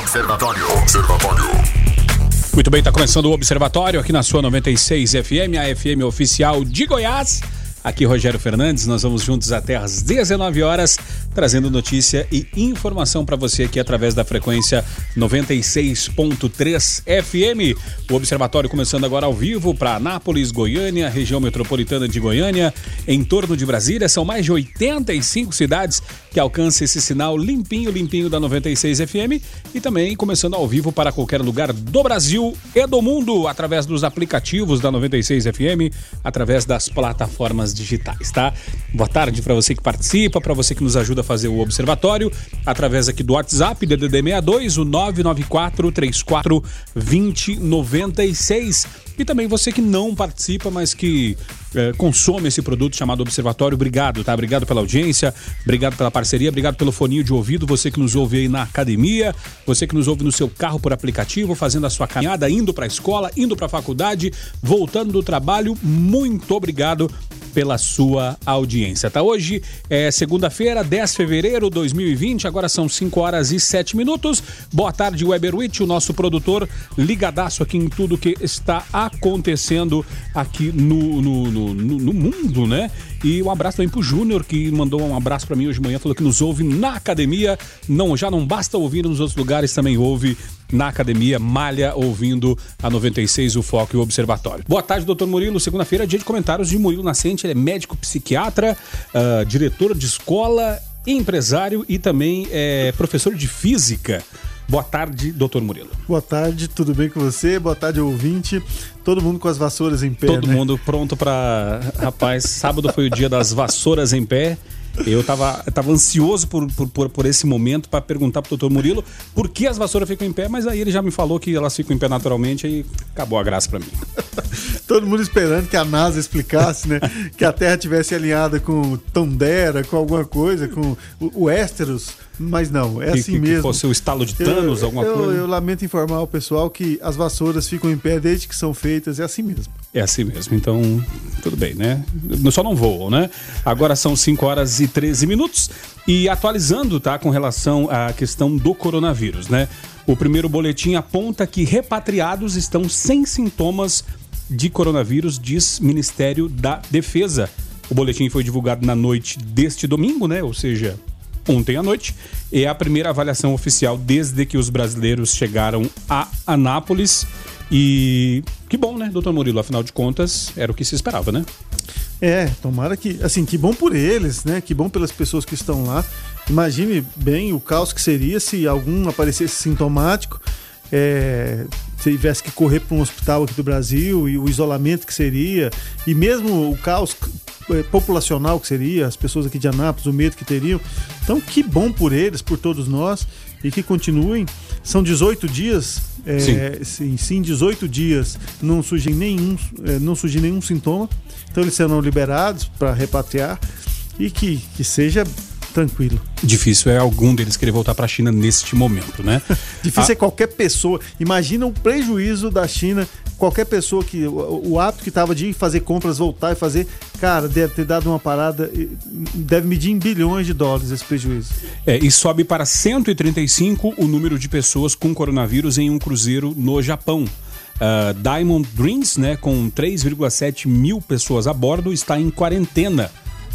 Observatório. Observatório. Muito bem, está começando o Observatório aqui na sua 96 FM, a FM oficial de Goiás. Aqui Rogério Fernandes, nós vamos juntos até às 19 horas, trazendo notícia e informação para você aqui através da frequência 96.3 FM. O observatório começando agora ao vivo para Anápolis, Goiânia, região metropolitana de Goiânia, em torno de Brasília. São mais de 85 cidades que alcançam esse sinal limpinho, limpinho da 96 FM e também começando ao vivo para qualquer lugar do Brasil e do mundo através dos aplicativos da 96 FM, através das plataformas digitais, tá? Boa tarde para você que participa, para você que nos ajuda a fazer o observatório, através aqui do WhatsApp, DDD 62, o 994 34 2096. E também você que não participa, mas que é, consome esse produto chamado Observatório, obrigado, tá? Obrigado pela audiência, obrigado pela parceria, obrigado pelo foninho de ouvido, você que nos ouve aí na academia, você que nos ouve no seu carro por aplicativo, fazendo a sua caminhada, indo para a escola, indo para a faculdade, voltando do trabalho, muito obrigado pela sua audiência. Tá hoje é segunda-feira, 10 de fevereiro de 2020, agora são 5 horas e 7 minutos. Boa tarde, Weberwitch, o nosso produtor ligadaço aqui em tudo que está acontecendo aqui no, no, no, no mundo, né? E um abraço também pro Júnior, que mandou um abraço para mim hoje de manhã, falou que nos ouve na academia. Não, já não basta ouvir nos outros lugares, também ouve na academia, malha ouvindo a 96, o Foco e o Observatório. Boa tarde, doutor Murilo. Segunda-feira, dia de comentários de Murilo Nascente. Ele é médico psiquiatra, uh, diretor de escola, empresário e também é professor de física. Boa tarde, doutor Murilo. Boa tarde, tudo bem com você? Boa tarde, ouvinte. Todo mundo com as vassouras em pé. Todo né? mundo pronto para. Rapaz, sábado foi o dia das vassouras em pé. Eu tava, tava ansioso por, por, por esse momento para perguntar pro doutor Murilo por que as vassouras ficam em pé, mas aí ele já me falou que elas ficam em pé naturalmente e acabou a graça para mim. Todo mundo esperando que a NASA explicasse, né? que a Terra tivesse alinhada com Tondera, com alguma coisa, com o, o Ésteros. Mas não, é que, assim que, mesmo. Que fosse o estalo de Thanos, eu, alguma eu, coisa. Eu lamento informar o pessoal que as vassouras ficam em pé desde que são feitas, é assim mesmo. É assim mesmo, então tudo bem, né? Só não voam, né? Agora são 5 horas e 13 minutos e atualizando, tá, com relação à questão do coronavírus, né? O primeiro boletim aponta que repatriados estão sem sintomas de coronavírus, diz Ministério da Defesa. O boletim foi divulgado na noite deste domingo, né? Ou seja, ontem à noite. É a primeira avaliação oficial desde que os brasileiros chegaram a Anápolis. E que bom, né, doutor Murilo? Afinal de contas, era o que se esperava, né? É, tomara que. Assim, que bom por eles, né? Que bom pelas pessoas que estão lá. Imagine bem o caos que seria se algum aparecesse sintomático. É, se tivesse que correr para um hospital aqui do Brasil e o isolamento que seria, e mesmo o caos populacional que seria, as pessoas aqui de Anápolis, o medo que teriam. Então, que bom por eles, por todos nós, e que continuem. São 18 dias, é, sim. sim, 18 dias não surge nenhum, é, não surge nenhum sintoma. Então, eles serão liberados para repatriar e que, que seja tranquilo. Difícil é algum deles querer voltar para a China neste momento, né? Difícil a... é qualquer pessoa. Imagina o prejuízo da China qualquer pessoa que. O, o hábito que estava de fazer compras, voltar e fazer, cara, deve ter dado uma parada, deve medir em bilhões de dólares esse prejuízo. É, e sobe para 135 o número de pessoas com coronavírus em um cruzeiro no Japão. Uh, Diamond Dreams, né, com 3,7 mil pessoas a bordo, está em quarentena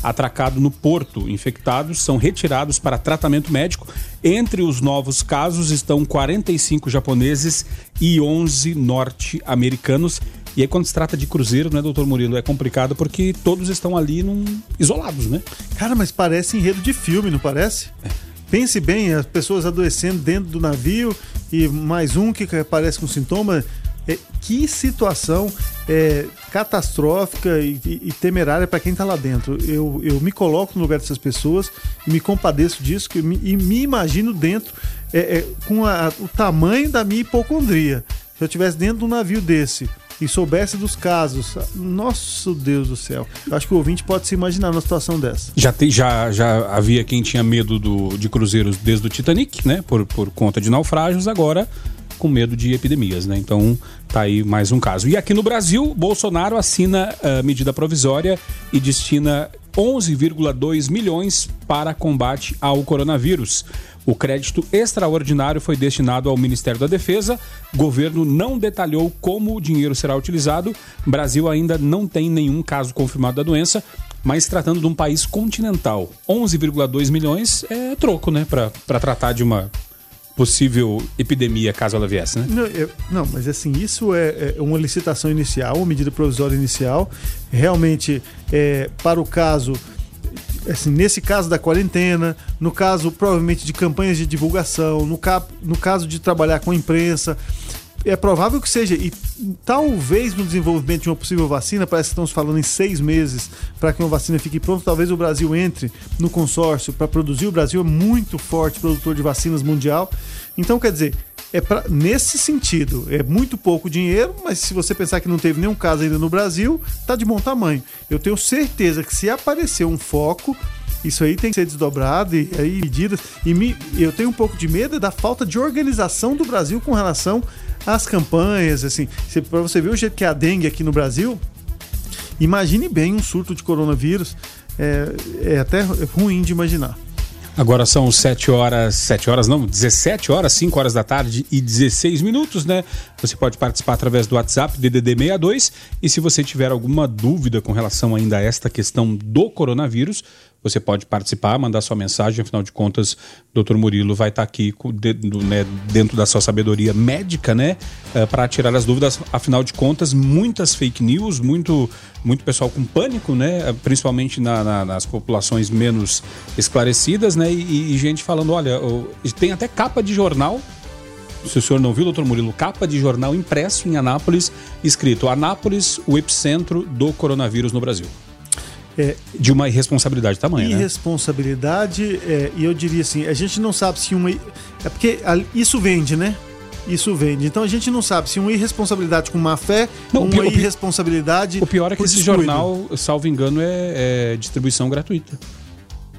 atracado no porto. Infectados são retirados para tratamento médico. Entre os novos casos estão 45 japoneses e 11 norte-americanos. E aí, quando se trata de cruzeiro, né, doutor Murilo, é complicado porque todos estão ali num... isolados, né? Cara, mas parece enredo de filme, não parece? É. Pense bem, as pessoas adoecendo dentro do navio e mais um que aparece com sintoma. É, que situação é, catastrófica e, e, temerária para quem está lá dentro. Eu, eu me coloco no lugar dessas pessoas e me compadeço disso que e me imagino dentro é, é, com a, o tamanho da minha hipocondria. Se eu estivesse dentro de um navio desse e soubesse dos casos, nosso Deus do céu, acho que o ouvinte pode se imaginar numa situação dessa. Já, tem, já, já havia quem tinha medo do, de cruzeiros desde o Titanic, né? Por, por conta de naufrágios, agora com medo de epidemias, né? Então tá aí mais um caso. E aqui no Brasil, Bolsonaro assina a medida provisória e destina 11,2 milhões para combate ao coronavírus. O crédito extraordinário foi destinado ao Ministério da Defesa. Governo não detalhou como o dinheiro será utilizado. Brasil ainda não tem nenhum caso confirmado da doença, mas tratando de um país continental, 11,2 milhões é troco, né, para tratar de uma possível epidemia caso ela viesse, né? Não, eu, não mas assim, isso é, é, uma licitação inicial, uma medida provisória inicial. Realmente, é, para o caso assim, nesse caso da quarentena, no caso provavelmente de campanhas de divulgação, no, ca no caso de trabalhar com a imprensa. É provável que seja, e talvez no desenvolvimento de uma possível vacina, parece que estamos falando em seis meses para que uma vacina fique pronta, talvez o Brasil entre no consórcio para produzir. O Brasil é muito forte produtor de vacinas mundial. Então, quer dizer, é pra, nesse sentido, é muito pouco dinheiro, mas se você pensar que não teve nenhum caso ainda no Brasil, tá de bom tamanho. Eu tenho certeza que se aparecer um foco, isso aí tem que ser desdobrado e aí medidas. E me, eu tenho um pouco de medo da falta de organização do Brasil com relação às campanhas, assim. Para você ver o jeito que é a dengue aqui no Brasil, imagine bem um surto de coronavírus. É, é até ruim de imaginar. Agora são 7 horas, 7 horas não, 17 horas, 5 horas da tarde e 16 minutos, né? Você pode participar através do WhatsApp DDD 62 e se você tiver alguma dúvida com relação ainda a esta questão do coronavírus, você pode participar, mandar sua mensagem, afinal de contas, doutor Murilo vai estar aqui né, dentro da sua sabedoria médica, né? Eh, Para tirar as dúvidas, afinal de contas, muitas fake news, muito, muito pessoal com pânico, né? Principalmente na, na, nas populações menos esclarecidas, né? E, e gente falando, olha, tem até capa de jornal se o senhor não viu, doutor Murilo, capa de jornal impresso em Anápolis, escrito Anápolis, o epicentro do coronavírus no Brasil. É, de uma irresponsabilidade tamanha. Né? Irresponsabilidade, né? é, e eu diria assim, a gente não sabe se uma. É porque isso vende, né? Isso vende. Então a gente não sabe se uma irresponsabilidade com má fé ou uma pior, irresponsabilidade. O pior é que esse descuido. jornal, salvo engano, é, é distribuição gratuita.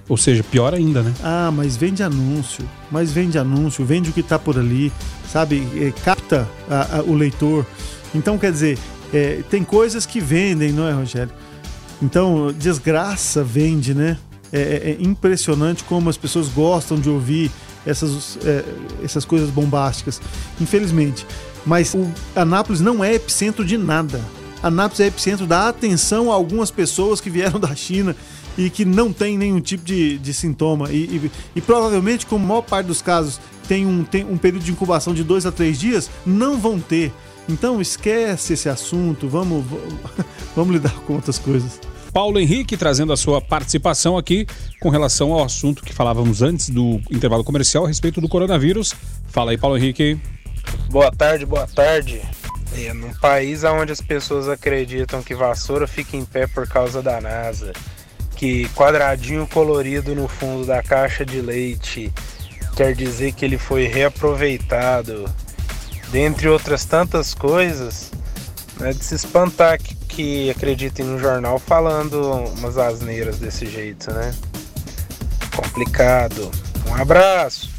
Ou seja, pior ainda, né? Ah, mas vende anúncio. Mas vende anúncio, vende o que está por ali, sabe? É, capta a, a, o leitor. Então, quer dizer, é, tem coisas que vendem, não é, Rogério? Então, desgraça vende, né? É, é, é impressionante como as pessoas gostam de ouvir essas, é, essas coisas bombásticas, infelizmente. Mas o Anápolis não é epicentro de nada. Anápolis é epicentro da atenção a algumas pessoas que vieram da China e que não tem nenhum tipo de, de sintoma. E, e, e, provavelmente, como a maior parte dos casos tem um, tem um período de incubação de dois a três dias, não vão ter. Então esquece esse assunto, vamos, vamos lidar com outras coisas. Paulo Henrique trazendo a sua participação aqui com relação ao assunto que falávamos antes do intervalo comercial a respeito do coronavírus. Fala aí, Paulo Henrique. Boa tarde, boa tarde. É, num país onde as pessoas acreditam que vassoura fica em pé por causa da NASA, que quadradinho colorido no fundo da caixa de leite quer dizer que ele foi reaproveitado, dentre outras tantas coisas, é de se espantar que, que acreditem no jornal falando umas asneiras desse jeito, né? Complicado. Um abraço.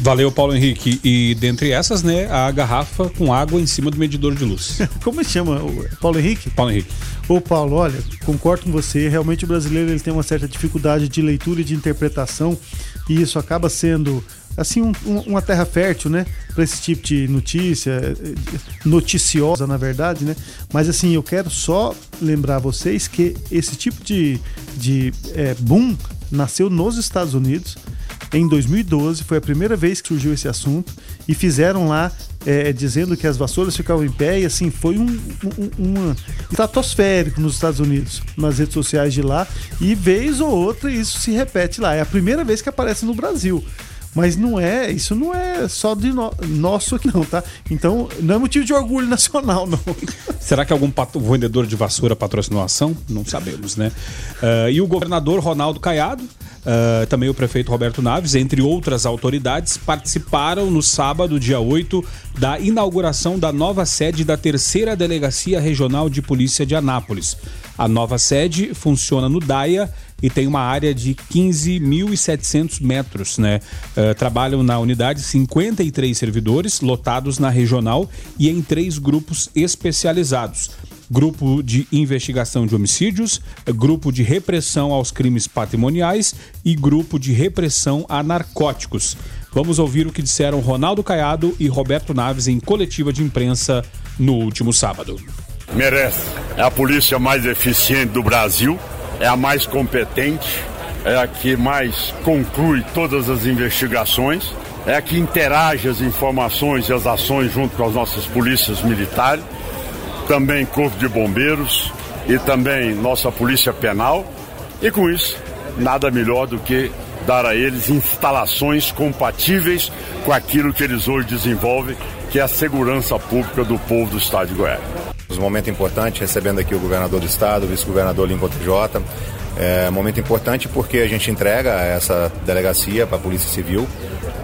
Valeu, Paulo Henrique. E dentre essas, né, a garrafa com água em cima do medidor de luz. Como se chama? Paulo Henrique? Paulo Henrique. Ô Paulo, olha, concordo com você. Realmente o brasileiro ele tem uma certa dificuldade de leitura e de interpretação e isso acaba sendo assim um, um, uma terra fértil, né, para esse tipo de notícia noticiosa, na verdade, né? Mas assim, eu quero só lembrar vocês que esse tipo de, de é, boom nasceu nos Estados Unidos em 2012, foi a primeira vez que surgiu esse assunto e fizeram lá é, dizendo que as vassouras ficavam em pé e assim foi um, um, um, estratosférico nos Estados Unidos, nas redes sociais de lá e vez ou outra isso se repete lá. É a primeira vez que aparece no Brasil. Mas não é, isso não é só de no, nosso aqui não, tá? Então, não é motivo de orgulho nacional, não. Será que algum vendedor de vassoura patrocinou a ação? Não sabemos, né? Uh, e o governador Ronaldo Caiado, uh, também o prefeito Roberto Naves, entre outras autoridades, participaram no sábado, dia 8, da inauguração da nova sede da terceira Delegacia Regional de Polícia de Anápolis. A nova sede funciona no DAIA e tem uma área de 15.700 metros. Né? Uh, trabalham na unidade 53 servidores, lotados na regional e em três grupos especializados. grupo de investigação de homicídios, grupo de repressão aos crimes patrimoniais e grupo de repressão a narcóticos. Vamos ouvir o que disseram Ronaldo Caiado e Roberto Naves em coletiva de imprensa no último sábado. Merece. É a polícia mais eficiente do Brasil, é a mais competente, é a que mais conclui todas as investigações, é a que interage as informações e as ações junto com as nossas polícias militares, também Corpo de Bombeiros e também nossa Polícia Penal. E com isso, nada melhor do que dar a eles instalações compatíveis com aquilo que eles hoje desenvolvem, que é a segurança pública do povo do estado de Goiás. Um momento importante, recebendo aqui o governador do estado, o vice-governador Lincoln Jota. É um momento importante porque a gente entrega essa delegacia para a Polícia Civil,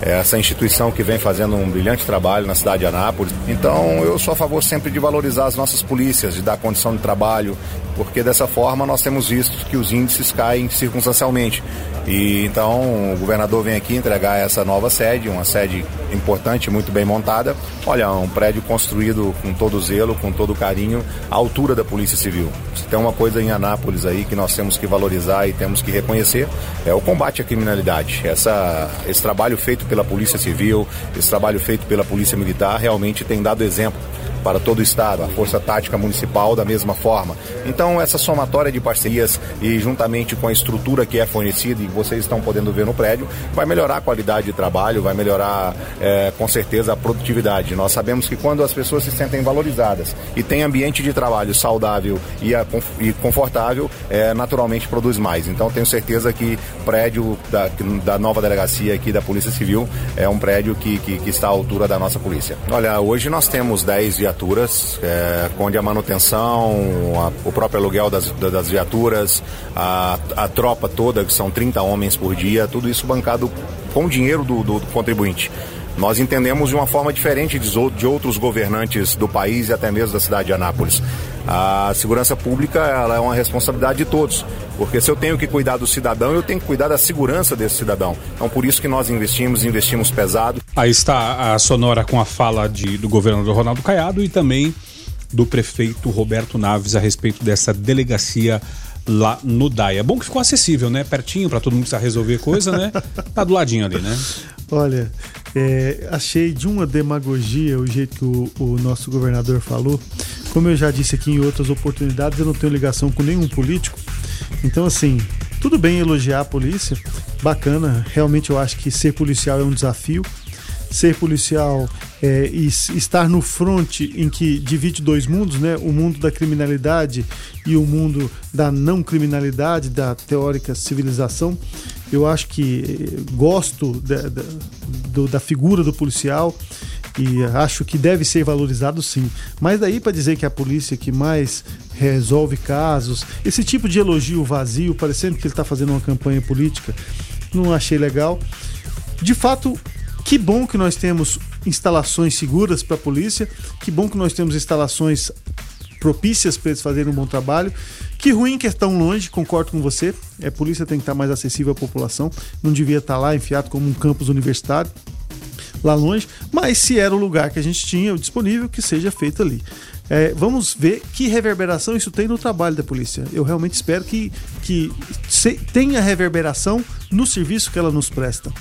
essa instituição que vem fazendo um brilhante trabalho na cidade de Anápolis. Então eu sou a favor sempre de valorizar as nossas polícias, de dar condição de trabalho, porque dessa forma nós temos visto que os índices caem circunstancialmente. E então o governador vem aqui entregar essa nova sede, uma sede importante, muito bem montada. Olha, um prédio construído com todo zelo, com todo carinho, à altura da Polícia Civil. Se tem uma coisa em Anápolis aí que nós temos que valorizar e temos que reconhecer, é o combate à criminalidade. Essa, esse trabalho feito pela Polícia Civil, esse trabalho feito pela Polícia Militar realmente tem dado exemplo para todo o Estado, a Força Tática Municipal da mesma forma. Então, essa somatória de parcerias e juntamente com a estrutura que é fornecida e vocês estão podendo ver no prédio, vai melhorar a qualidade de trabalho, vai melhorar é, com certeza a produtividade. Nós sabemos que quando as pessoas se sentem valorizadas e tem ambiente de trabalho saudável e, a, e confortável, é, naturalmente produz mais. Então, tenho certeza que o prédio da, da nova delegacia aqui da Polícia Civil é um prédio que, que, que está à altura da nossa polícia. Olha, hoje nós temos 10 viaturas, é, onde a manutenção, a, o próprio aluguel das, das viaturas, a, a tropa toda, que são 30 homens por dia, tudo isso bancado com dinheiro do, do, do contribuinte. Nós entendemos de uma forma diferente de outros governantes do país e até mesmo da cidade de Anápolis. A segurança pública ela é uma responsabilidade de todos, porque se eu tenho que cuidar do cidadão, eu tenho que cuidar da segurança desse cidadão. Então, por isso que nós investimos, investimos pesado. Aí está a sonora com a fala de, do governador Ronaldo Caiado e também do prefeito Roberto Naves a respeito dessa delegacia lá no DAIA. É bom que ficou acessível, né? Pertinho para todo mundo que precisa resolver coisa, né? Tá do ladinho ali, né? Olha, é, achei de uma demagogia o jeito que o, o, nosso governador falou. Como eu já disse aqui em outras oportunidades, eu não tenho ligação com nenhum político. Então, assim, tudo bem elogiar a polícia, bacana. Realmente eu acho que ser policial é um desafio ser policial é, e estar no fronte em que divide dois mundos, né? O mundo da criminalidade e o mundo da não criminalidade, da teórica civilização. Eu acho que eh, gosto da, do, da figura do policial e acho que deve ser valorizado sim. Mas daí para dizer que é a polícia que mais resolve casos, esse tipo de elogio vazio, parecendo que ele está fazendo uma campanha política, não achei legal. De fato, que bom que nós temos instalações seguras para a polícia, que bom que nós temos instalações propícias para eles fazerem um bom trabalho. Que ruim que é tão longe, concordo com você. É, a polícia tem que estar mais acessível à população, não devia estar lá enfiado como um campus universitário, lá longe. Mas se era o lugar que a gente tinha disponível, que seja feito ali. É, vamos ver que reverberação isso tem no trabalho da polícia. Eu realmente espero que, que tenha reverberação no serviço que ela nos presta.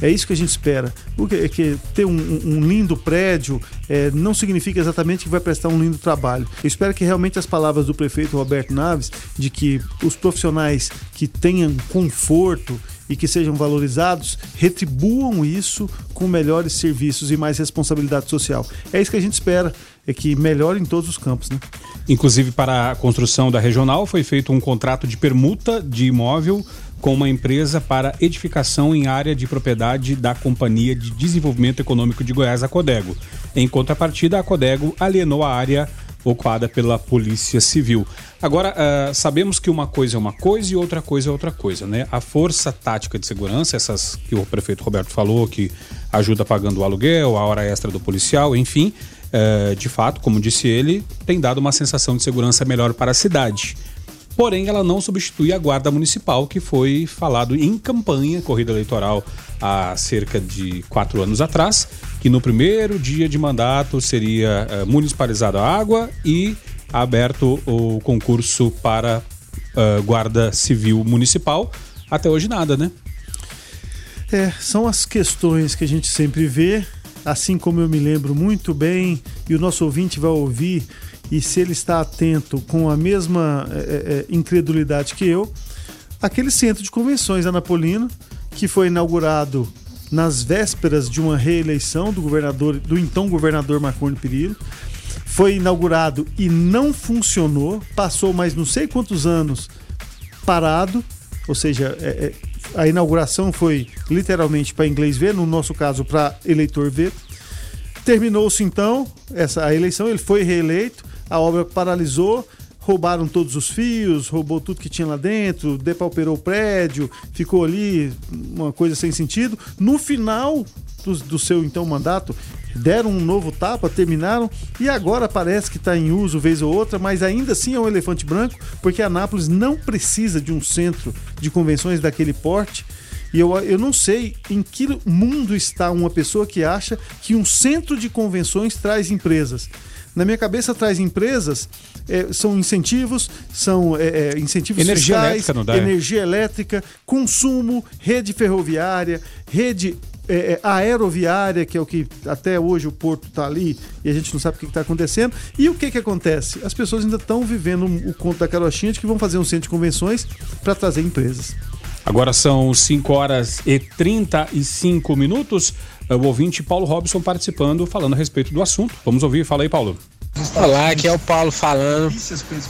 É isso que a gente espera. Porque é que ter um, um lindo prédio é, não significa exatamente que vai prestar um lindo trabalho. Eu espero que realmente as palavras do prefeito Roberto Naves, de que os profissionais que tenham conforto e que sejam valorizados, retribuam isso com melhores serviços e mais responsabilidade social. É isso que a gente espera, é que melhore em todos os campos. Né? Inclusive, para a construção da regional, foi feito um contrato de permuta de imóvel com uma empresa para edificação em área de propriedade da Companhia de Desenvolvimento Econômico de Goiás, a Codego. Em contrapartida, a Codego alienou a área ocupada pela Polícia Civil. Agora, uh, sabemos que uma coisa é uma coisa e outra coisa é outra coisa, né? A Força Tática de Segurança, essas que o prefeito Roberto falou, que ajuda pagando o aluguel, a hora extra do policial, enfim, uh, de fato, como disse ele, tem dado uma sensação de segurança melhor para a cidade porém ela não substitui a Guarda Municipal, que foi falado em campanha, corrida eleitoral, há cerca de quatro anos atrás, que no primeiro dia de mandato seria uh, municipalizada a água e aberto o concurso para uh, Guarda Civil Municipal. Até hoje nada, né? É, são as questões que a gente sempre vê, assim como eu me lembro muito bem, e o nosso ouvinte vai ouvir, e se ele está atento com a mesma é, é, incredulidade que eu, aquele centro de convenções anapolino, que foi inaugurado nas vésperas de uma reeleição do governador, do então governador Marconi Perillo. Foi inaugurado e não funcionou, passou mais não sei quantos anos parado, ou seja, é, é, a inauguração foi literalmente para inglês ver, no nosso caso para eleitor ver. Terminou-se então essa a eleição, ele foi reeleito, a obra paralisou, roubaram todos os fios, roubou tudo que tinha lá dentro, depauperou o prédio, ficou ali uma coisa sem sentido. No final do, do seu então mandato, deram um novo tapa, terminaram e agora parece que está em uso vez ou outra, mas ainda assim é um elefante branco, porque Anápolis não precisa de um centro de convenções daquele porte. E eu, eu não sei em que mundo está uma pessoa que acha que um centro de convenções traz empresas. Na minha cabeça traz empresas, é, são incentivos, são é, é incentivos energia fiscais, elétrica, dá, é? energia elétrica, consumo, rede ferroviária, rede é, é, aeroviária, que é o que até hoje o porto está ali e a gente não sabe o que está acontecendo. E o que, que acontece? As pessoas ainda estão vivendo o conto da carochinha de que vão fazer um centro de convenções para trazer empresas. Agora são 5 horas e 35 minutos. O ouvinte Paulo Robson participando, falando a respeito do assunto. Vamos ouvir. Fala aí, Paulo. Olá, aqui é o Paulo falando.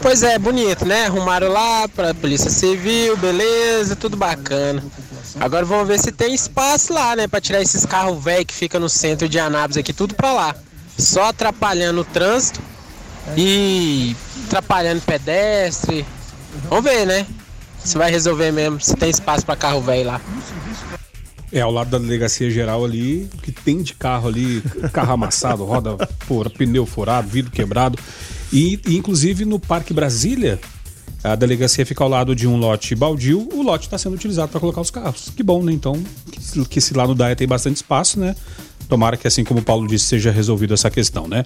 Pois é, bonito, né? Arrumaram lá para Polícia Civil, beleza, tudo bacana. Agora vamos ver se tem espaço lá, né, para tirar esses carros velhos que fica no centro de Anápolis aqui, tudo para lá. Só atrapalhando o trânsito e atrapalhando pedestre. Vamos ver, né? Se vai resolver mesmo, se tem espaço para carro velho lá. É, ao lado da delegacia geral ali, que tem de carro ali, carro amassado, roda fora, pneu furado, vidro quebrado. E, inclusive no Parque Brasília, a delegacia fica ao lado de um lote baldio, o lote está sendo utilizado para colocar os carros. Que bom, né? Então, que, que se lá no DAE tem bastante espaço, né? Tomara que, assim como o Paulo disse, seja resolvida essa questão, né?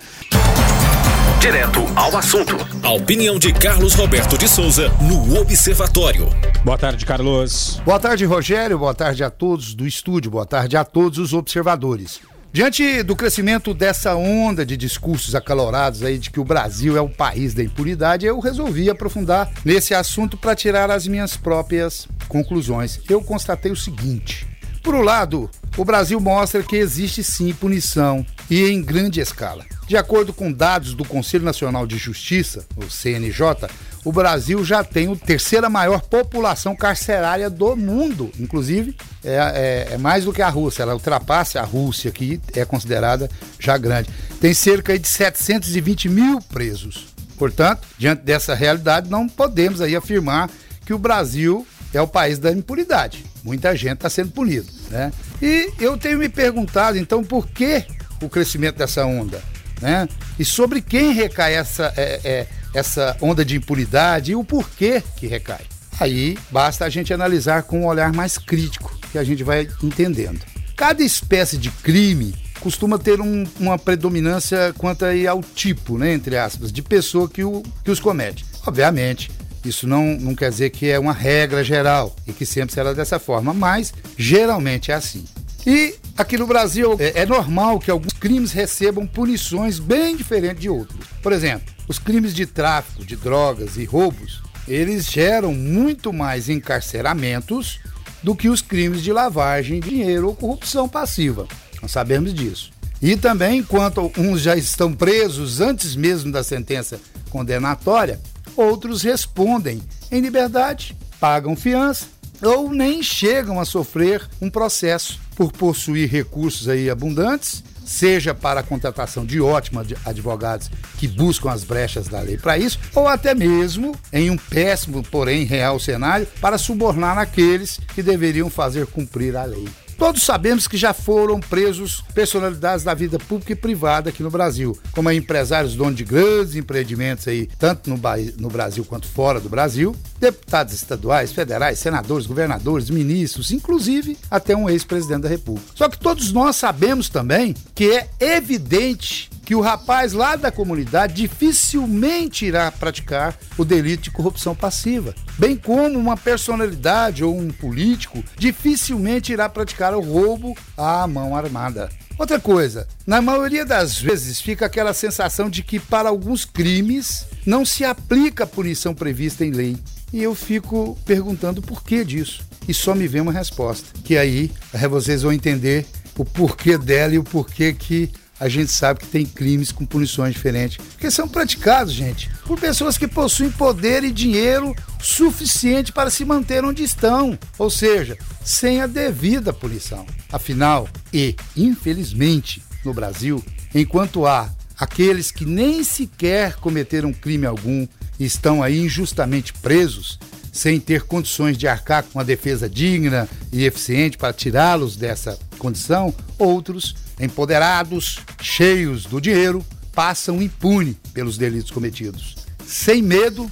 Direto ao assunto. A opinião de Carlos Roberto de Souza no Observatório. Boa tarde, Carlos. Boa tarde, Rogério. Boa tarde a todos do estúdio. Boa tarde a todos os observadores. Diante do crescimento dessa onda de discursos acalorados aí de que o Brasil é o país da impunidade, eu resolvi aprofundar nesse assunto para tirar as minhas próprias conclusões. Eu constatei o seguinte: por um lado, o Brasil mostra que existe sim punição e em grande escala. De acordo com dados do Conselho Nacional de Justiça, o CNJ, o Brasil já tem a terceira maior população carcerária do mundo. Inclusive, é, é, é, mais do que a Rússia, ela ultrapassa a Rússia, que é considerada já grande. Tem cerca de 720 mil presos. Portanto, diante dessa realidade, não podemos aí afirmar que o Brasil é o país da impunidade. Muita gente está sendo punido, né? E eu tenho me perguntado, então, por que o crescimento dessa onda? Né? E sobre quem recai essa, é, é, essa onda de impunidade e o porquê que recai. Aí basta a gente analisar com um olhar mais crítico, que a gente vai entendendo. Cada espécie de crime costuma ter um, uma predominância quanto aí ao tipo, né, entre aspas, de pessoa que, o, que os comete. Obviamente, isso não, não quer dizer que é uma regra geral e que sempre será dessa forma, mas geralmente é assim. E aqui no Brasil é, é, normal que alguns crimes recebam punições bem diferentes de outros. Por exemplo, os crimes de tráfico de drogas e roubos, eles geram muito mais encarceramentos do que os crimes de lavagem de dinheiro ou corrupção passiva. Nós sabemos disso. E também, enquanto uns já estão presos antes mesmo da sentença condenatória, outros respondem em liberdade, pagam fiança ou nem chegam a sofrer um processo por possuir recursos aí abundantes, seja para a contratação de ótimos advogados que buscam as brechas da lei para isso, ou até mesmo em um péssimo, porém real cenário, para subornar aqueles que deveriam fazer cumprir a lei. Todos sabemos que já foram presos personalidades da vida pública e privada aqui no Brasil, como empresários donos de grandes empreendimentos aí, tanto no, no Brasil quanto fora do Brasil, deputados estaduais, federais, senadores, governadores, ministros, inclusive até um ex-presidente da República. Só que todos nós sabemos também que é evidente que o rapaz lá da comunidade dificilmente irá praticar o delito de corrupção passiva, bem como uma personalidade ou um político dificilmente irá praticar o roubo à mão armada. Outra coisa, na maioria das vezes fica aquela sensação de que para alguns crimes não se aplica a punição prevista em lei. E eu fico perguntando por que disso. E só me vem uma resposta, que aí vocês vão entender o porquê dela e o porquê que a gente sabe que tem crimes com punições diferentes. Porque são praticados, gente, por pessoas que possuem poder e dinheiro suficiente para se manter onde estão. Ou seja, sem a devida punição. Afinal, e infelizmente, no Brasil, enquanto há aqueles que nem sequer cometeram crime algum e estão aí injustamente presos, sem ter condições de arcar com uma defesa digna e eficiente para tirá-los dessa condição, outros empoderados, cheios do dinheiro, passam impune pelos delitos cometidos, sem medo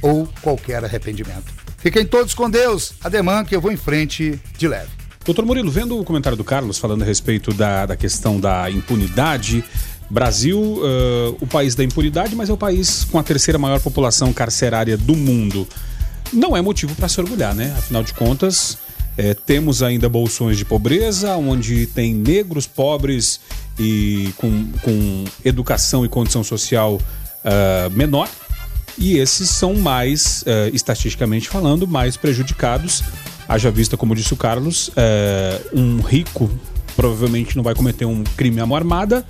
ou qualquer arrependimento. Fiquem todos com Deus, ademã que eu vou em frente de leve. Doutor Murilo, vendo o comentário do Carlos falando a respeito da, da questão da impunidade, Brasil, uh, o país da impunidade, mas é o país com a terceira maior população carcerária do mundo. Não é motivo para se orgulhar, né? Afinal de contas, é, temos ainda bolsões de pobreza, onde tem negros pobres e com, com educação e condição social uh, menor. E esses são mais, uh, estatisticamente falando, mais prejudicados. Haja vista, como disse o Carlos, uh, um rico provavelmente não vai cometer um crime à mão armada,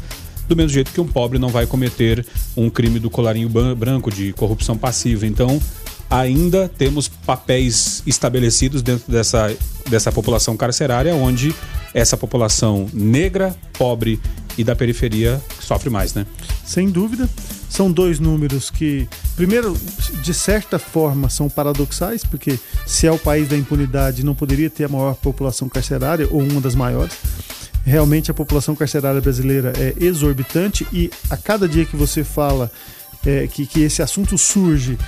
do mesmo jeito que um pobre não vai cometer um crime do colarinho branco de corrupção passiva. Então, ainda temos papéis estabelecidos dentro dessa, dessa população carcerária, onde essa população negra, pobre e da periferia sofre mais, né? Sem dúvida. São dois números que, primeiro, de certa forma, são paradoxais, porque se é o país da impunidade, não poderia ter a maior população carcerária, ou uma das maiores. Realmente a população carcerária brasileira é exorbitante e a cada dia que você fala é, que, que esse assunto surge,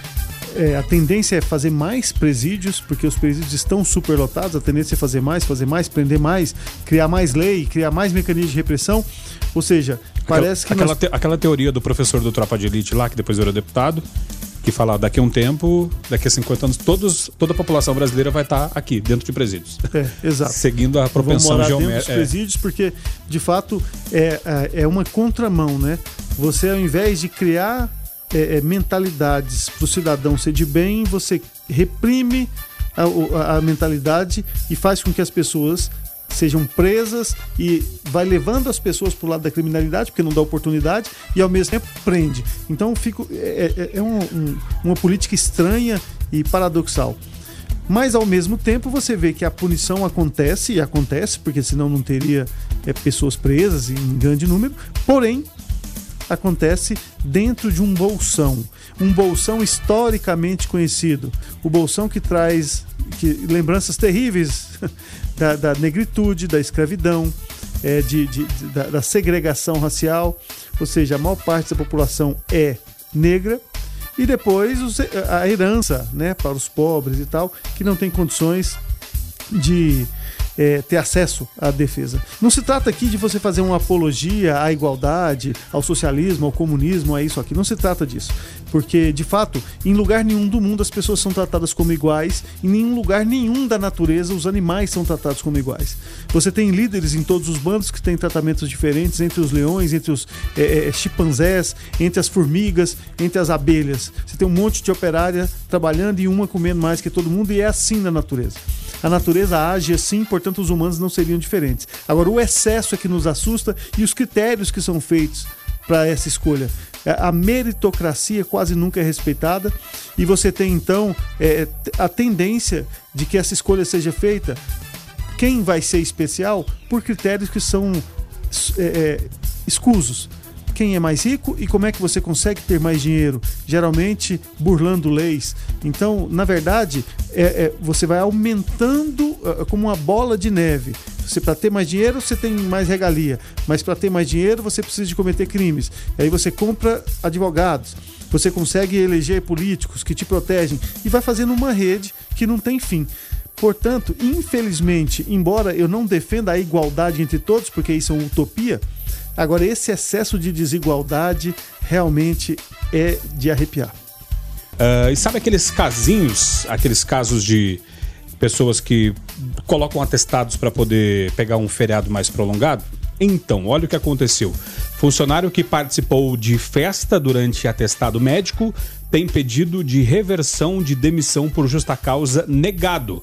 é, a tendência é fazer mais presídios, porque os presídios estão superlotados, a tendência é fazer mais, fazer mais, prender mais, criar mais lei, criar mais mecanismos de repressão. Ou seja, parece aquela, que. Aquela, nós... te, aquela teoria do professor do Tropa de Elite lá, que depois virou deputado, que fala daqui a um tempo, daqui a 50 anos, todos, toda a população brasileira vai estar aqui, dentro de presídios. É, exato. Seguindo a propensão geométrica. dos presídios, é. porque, de fato, é, é, é uma contramão, né? Você, ao invés de criar é, é, mentalidades para o cidadão ser de bem, você reprime a, a, mentalidade e faz com que as pessoas sejam presas e vai levando as pessoas para o lado da criminalidade, porque não dá oportunidade, e ao mesmo tempo prende. Então fico, é, é, é um, um, uma política estranha e paradoxal. Mas ao mesmo tempo você vê que a punição acontece, e acontece, porque senão não teria é, pessoas presas em grande número, porém acontece dentro de um bolsão, um bolsão historicamente conhecido, o bolsão que traz que, lembranças terríveis da, da, negritude, da escravidão, é, de, de, de da, da segregação racial, ou seja, a maior parte da população é negra. E depois a herança né, para os pobres e tal, que não tem condições de é, ter acesso à defesa. Não se trata aqui de você fazer uma apologia à igualdade, ao socialismo, ao comunismo, a isso aqui. Não se trata disso. Porque, de fato, em lugar nenhum do mundo as pessoas são tratadas como iguais, em nenhum lugar nenhum da natureza os animais são tratados como iguais. Você tem líderes em todos os bandos que têm tratamentos diferentes entre os leões, entre os é, é, chimpanzés, entre as formigas, entre as abelhas. Você tem um monte de operária trabalhando e uma comendo mais que todo mundo, e é assim na natureza. A natureza age assim, portanto, os humanos não seriam diferentes. Agora, o excesso é que nos assusta e os critérios que são feitos para essa escolha. É, a meritocracia quase nunca é respeitada e você tem então é, a tendência de que essa escolha seja feita. Quem vai ser especial? Por critérios que são é, é escusos quem é mais rico e como é que você consegue ter mais dinheiro, geralmente burlando leis. Então, na verdade, é, é você vai aumentando é, como uma bola de neve. Você para ter mais dinheiro você tem mais regalia, mas para ter mais dinheiro você precisa de cometer crimes. Aí você compra advogados, você consegue eleger políticos que te protegem e vai fazendo uma rede que não tem fim. Portanto, infelizmente, embora eu não defenda a igualdade entre todos, porque isso é uma utopia, Agora, esse excesso de desigualdade realmente é de arrepiar. Uh, e sabe aqueles casinhos, aqueles casos de pessoas que colocam atestados para poder pegar um feriado mais prolongado? Então, olha o que aconteceu. Funcionário que participou de festa durante atestado médico tem pedido de reversão de demissão por justa causa negado.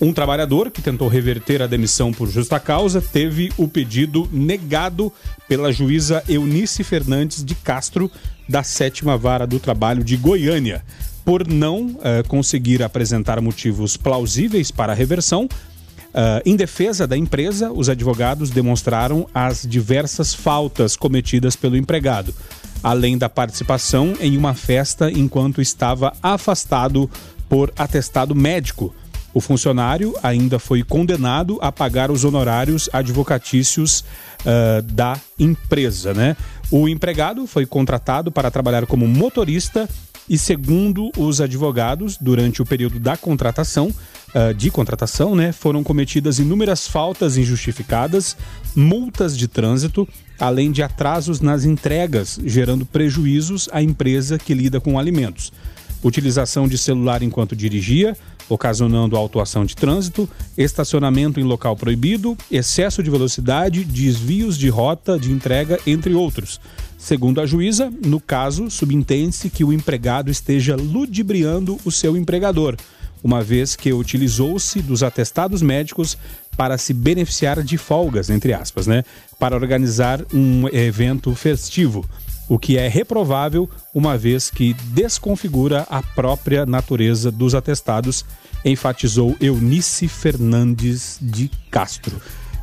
Um trabalhador que tentou reverter a demissão por justa causa teve o pedido negado pela juíza Eunice Fernandes de Castro, da sétima vara do trabalho de Goiânia. Por não uh, conseguir apresentar motivos plausíveis para a reversão, Uh, em defesa da empresa, os advogados demonstraram as diversas faltas cometidas pelo empregado, além da participação em uma festa enquanto estava afastado por atestado médico. O funcionário ainda foi condenado a pagar os honorários advocatícios uh, da empresa, né? O empregado foi contratado para trabalhar como motorista e, segundo os advogados, durante o período da contratação, uh, de contratação, né, foram cometidas inúmeras faltas injustificadas, multas de trânsito, além de atrasos nas entregas, gerando prejuízos à empresa que lida com alimentos. Utilização de celular enquanto dirigia, ocasionando autuação de trânsito, estacionamento em local proibido, excesso de velocidade, desvios de rota de entrega, entre outros. Segundo a juíza, no caso, subentende-se que o empregado esteja ludibriando o seu empregador, uma vez que utilizou-se dos atestados médicos para se beneficiar de folgas, entre aspas, né, para organizar um evento festivo o que é reprovável, uma vez que desconfigura a própria natureza dos atestados, enfatizou Eunice Fernandes de Castro.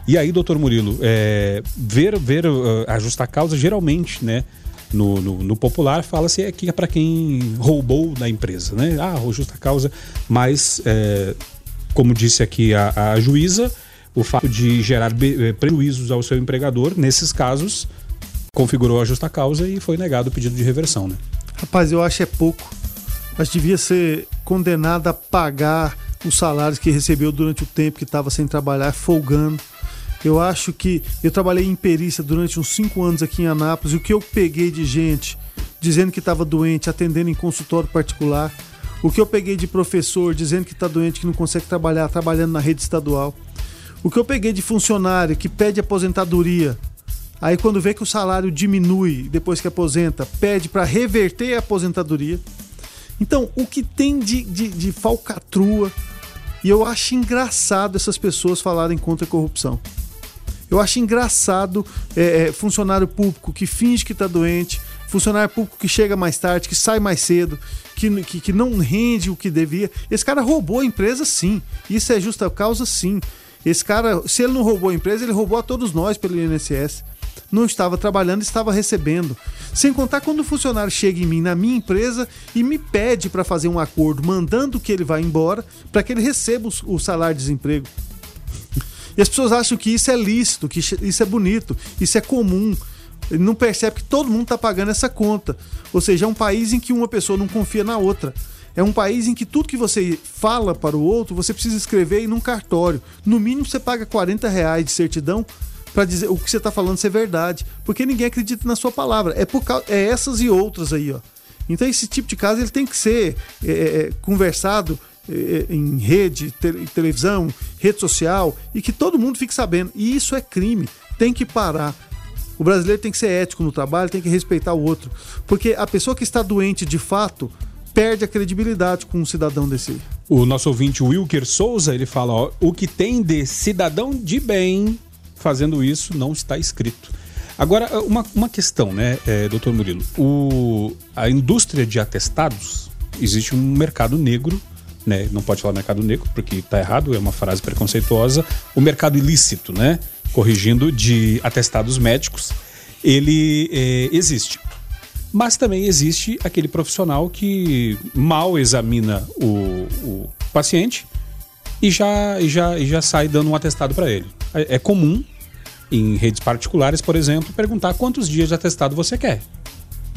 E aí, doutor Murilo, é, ver, ver uh, a justa causa, geralmente, né, no, no, no popular, fala-se que é para quem roubou da empresa, né? Ah, justa causa, mas, é, como disse aqui a, a juíza, o fato de gerar eh, prejuízos ao seu empregador, nesses casos, configurou a justa causa e foi negado o pedido de reversão, né? Rapaz, eu acho é pouco. Mas devia ser condenado a pagar os salários que recebeu durante o tempo que estava sem trabalhar, folgando. Eu acho que eu trabalhei em perícia durante uns cinco anos aqui em Anápolis e o que eu peguei de gente dizendo que estava doente, atendendo em consultório particular, o que eu peguei de professor dizendo que está doente, que não consegue trabalhar, trabalhando na rede estadual, o que eu peguei de funcionário que pede aposentadoria Aí quando vê que o salário diminui depois que aposenta, pede para reverter a aposentadoria. Então, o que tem de, de, de falcatrua, e eu acho engraçado essas pessoas falarem contra a corrupção. Eu acho engraçado é, é, funcionário público que finge que está doente, funcionário público que chega mais tarde, que sai mais cedo, que, que, que, não rende o que devia. Esse cara roubou a empresa, sim. Isso é justa causa, sim. Esse cara, se ele não roubou a empresa, ele roubou a todos nós pelo INSS não estava trabalhando, estava recebendo. Sem contar quando o funcionário chega em mim, na minha empresa, e me pede para fazer um acordo, mandando que ele vá embora, para que ele receba o salário de desemprego. E as pessoas acham que isso é lícito, que isso é bonito, isso é comum. Ele não percebe que todo mundo está pagando essa conta. Ou seja, é um país em que uma pessoa não confia na outra. É um país em que tudo que você fala para o outro, você precisa escrever em um cartório. No mínimo, você paga 40 reais de certidão para dizer o que você está falando ser verdade, porque ninguém acredita na sua palavra. É por causa, é essas e outras aí, ó. Então esse tipo de caso ele tem que ser é, é, é conversado é, é, em rede, te, televisão, rede social e que todo mundo fique sabendo. E isso é crime, tem que parar. O brasileiro tem que ser ético no trabalho, tem que respeitar o outro, porque a pessoa que está doente de fato perde a credibilidade com um cidadão desse. O nosso ouvinte Wilker Souza, ele fala, ó, o que tem de cidadão de bem fazendo isso não está escrito. Agora, uma, uma questão, né, é, doutor Murilo? O, a indústria de atestados, existe um mercado negro, né? Não pode falar mercado negro, porque está errado, é uma frase preconceituosa. O mercado ilícito, né? Corrigindo, de atestados médicos, ele é, existe. Mas também existe aquele profissional que mal examina o, o paciente e já, e já, e já sai dando um atestado para ele. É, é comum em redes particulares, por exemplo, perguntar quantos dias de atestado você quer.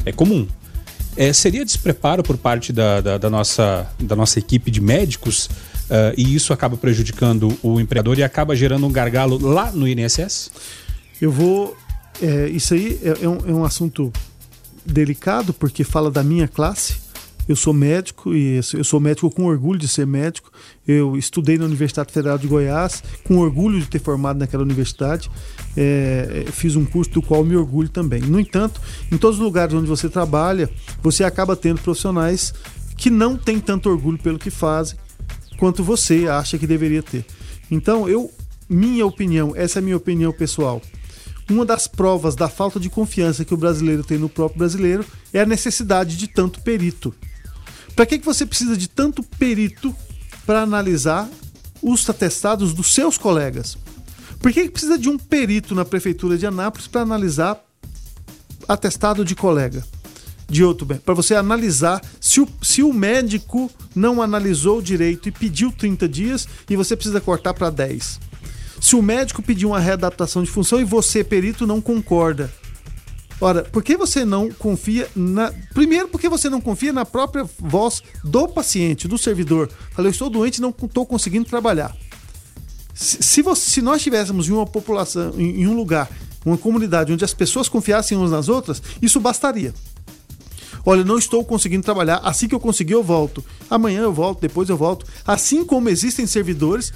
É comum. É, seria despreparo por parte da, da, da, nossa, da nossa equipe de médicos uh, e isso acaba prejudicando o empregador e acaba gerando um gargalo lá no INSS? Eu vou é, isso aí é, é, um, é um assunto delicado porque fala da minha classe. Eu sou médico e eu sou médico com orgulho de ser médico. Eu estudei na Universidade Federal de Goiás, com orgulho de ter formado naquela universidade. É, fiz um curso do qual me orgulho também. No entanto, em todos os lugares onde você trabalha, você acaba tendo profissionais que não têm tanto orgulho pelo que fazem quanto você acha que deveria ter. Então, eu, minha opinião, essa é a minha opinião pessoal. Uma das provas da falta de confiança que o brasileiro tem no próprio brasileiro é a necessidade de tanto perito. Para que, que você precisa de tanto perito para analisar os atestados dos seus colegas? Por que, que precisa de um perito na prefeitura de Anápolis para analisar atestado de colega? De outro bem, para você analisar se o, se o médico não analisou direito e pediu 30 dias e você precisa cortar para 10. Se o médico pediu uma readaptação de função e você, perito, não concorda. Ora, por que você não confia na. Primeiro, porque você não confia na própria voz do paciente, do servidor. Falei, eu estou doente não estou conseguindo trabalhar. Se, se, você, se nós tivéssemos em uma população, em, em um lugar, uma comunidade onde as pessoas confiassem umas nas outras, isso bastaria. Olha, não estou conseguindo trabalhar. Assim que eu conseguir, eu volto. Amanhã eu volto, depois eu volto. Assim como existem servidores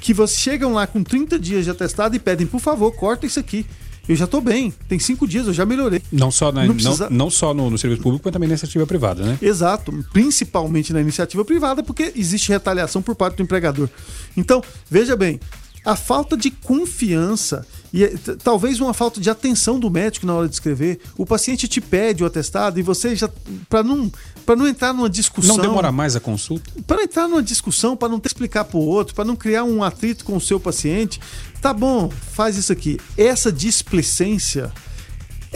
que chegam lá com 30 dias de atestado e pedem, por favor, corta isso aqui. Eu já estou bem, tem cinco dias, eu já melhorei. Não só, na, não, precisa... não, não, só no, no, serviço público, mas também na iniciativa privada, né? Exato, principalmente na iniciativa privada, porque existe retaliação por parte do empregador. Então, veja bem, a falta de confiança e é, talvez uma falta de atenção do médico na hora de escrever. O paciente te pede o atestado e você já para não não entrar numa discussão. Não demora mais a consulta? Para entrar numa discussão, para não explicar para o outro, para não criar um atrito com o seu paciente. Tá bom, faz isso aqui. Essa displicência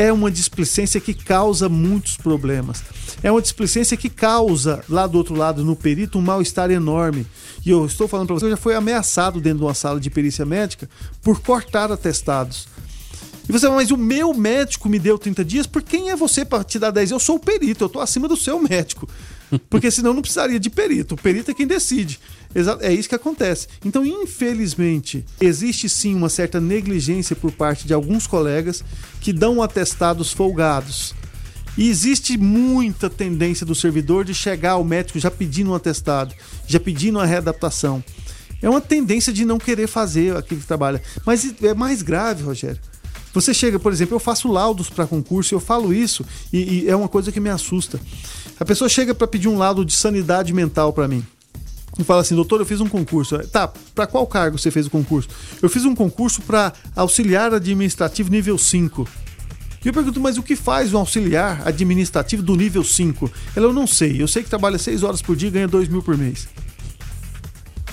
é uma displicência que causa muitos problemas. É uma displicência que causa, lá do outro lado, no perito, um mal-estar enorme. E eu estou falando para você, eu já foi ameaçado dentro de uma sala de perícia médica por cortar atestados. E você, mas o meu médico me deu 30 dias, por quem é você para te dar 10? Eu sou o perito, eu estou acima do seu médico. Porque senão não precisaria de perito. O perito é quem decide. É isso que acontece. Então, infelizmente, existe sim uma certa negligência por parte de alguns colegas que dão atestados folgados. E existe muita tendência do servidor de chegar ao médico já pedindo um atestado, já pedindo uma readaptação. É uma tendência de não querer fazer aquilo que trabalha. Mas é mais grave, Rogério. Você chega, por exemplo, eu faço laudos para concurso, eu falo isso e, e, é uma coisa que me assusta. A pessoa chega para pedir um laudo de sanidade mental para mim e fala assim: doutor, eu fiz um concurso. Tá, para qual cargo você fez o concurso? Eu fiz um concurso para auxiliar administrativo nível 5. E eu pergunto, mas o que faz um auxiliar administrativo do nível 5? Ela, eu não sei. Eu sei que trabalha 6 horas por dia e ganha 2 mil por mês.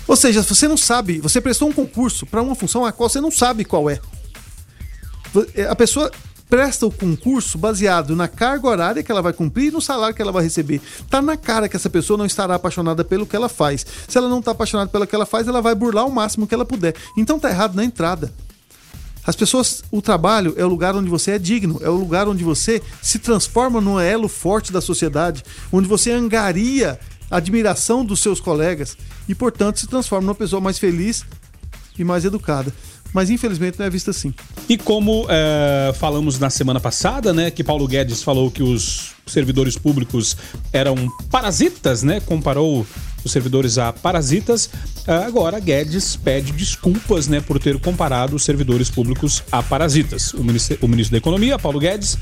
Ou seja, você não sabe, você prestou um concurso para uma função a qual você não sabe qual é. A pessoa presta o concurso baseado na carga horária que ela vai cumprir e no salário que ela vai receber. Tá na cara que essa pessoa não estará apaixonada pelo que ela faz. Se ela não está apaixonada pelo que ela faz, ela vai burlar o máximo que ela puder. Então tá errado na entrada. As pessoas, o trabalho é o lugar onde você é digno, é o lugar onde você se transforma num elo forte da sociedade, onde você angaria a admiração dos seus colegas e, portanto, se transforma numa pessoa mais feliz e mais educada mas infelizmente não é visto assim. E como é, falamos na semana passada, né, que Paulo Guedes falou que os servidores públicos eram parasitas, né, comparou servidores a parasitas, é, agora Guedes pede desculpas, né, por ter comparado os servidores públicos a parasitas. O ministro, o ministro da Economia, Paulo Guedes,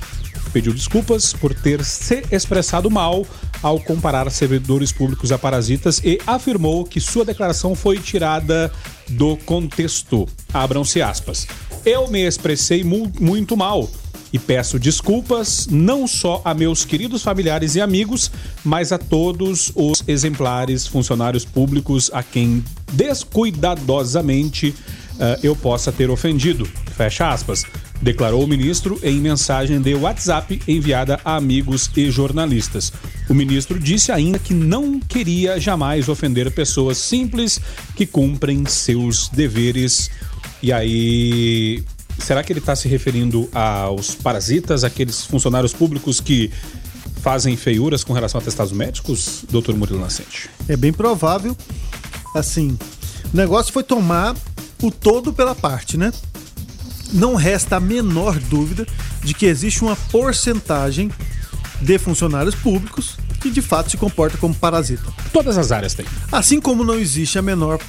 pediu desculpas por ter se expressado mal ao comparar servidores públicos a parasitas e afirmou que sua declaração foi tirada do contexto. Abram-se aspas. Eu me expressei mu muito mal e peço desculpas não só a meus queridos familiares e amigos, mas a todos os exemplares funcionários públicos a quem descuidadosamente uh, eu possa ter ofendido. Fecha aspas. Declarou o ministro em mensagem de WhatsApp enviada a amigos e jornalistas. O ministro disse ainda que não queria jamais ofender pessoas simples que cumprem seus deveres. E aí, será que ele está se referindo aos parasitas, aqueles funcionários públicos que fazem feiuras com relação a testados médicos, doutor Murilo Nascente? É bem provável. Assim, o negócio foi tomar o todo pela parte, né? não resta a menor dúvida de que existe uma porcentagem de funcionários públicos que de fato se comporta como parasita. Todas as áreas têm. Assim como não existe a menor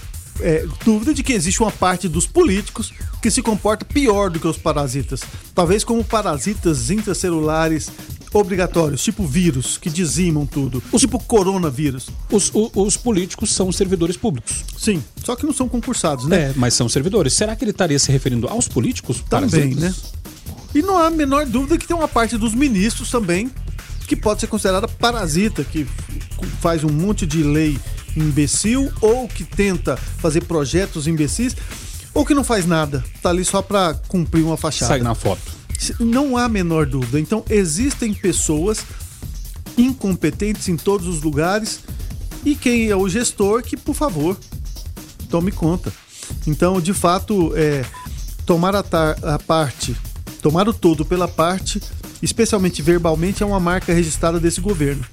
é, dúvida de que existe uma parte dos políticos que se comporta pior do que os parasitas. Talvez como parasitas intracelulares obrigatórios, tipo vírus, que dizimam tudo. Os, tipo coronavírus. Os, o, os políticos são servidores públicos. Sim, só que não são concursados, né? É, mas são servidores. Será que ele estaria se referindo aos políticos? Também, parasitas? né? E não há a menor dúvida que tem uma parte dos ministros também que pode ser considerada parasita, que faz um monte de lei imbecil ou que tenta fazer projetos imbecis ou que não faz nada, tá ali só para cumprir uma fachada. Sai na foto. Não há a menor dúvida. Então existem pessoas incompetentes em todos os lugares e quem é o gestor que, por favor, tome conta. Então, de fato, é, tomar a, tar, a parte, tomar o todo pela parte, especialmente verbalmente, é uma marca registrada desse governo.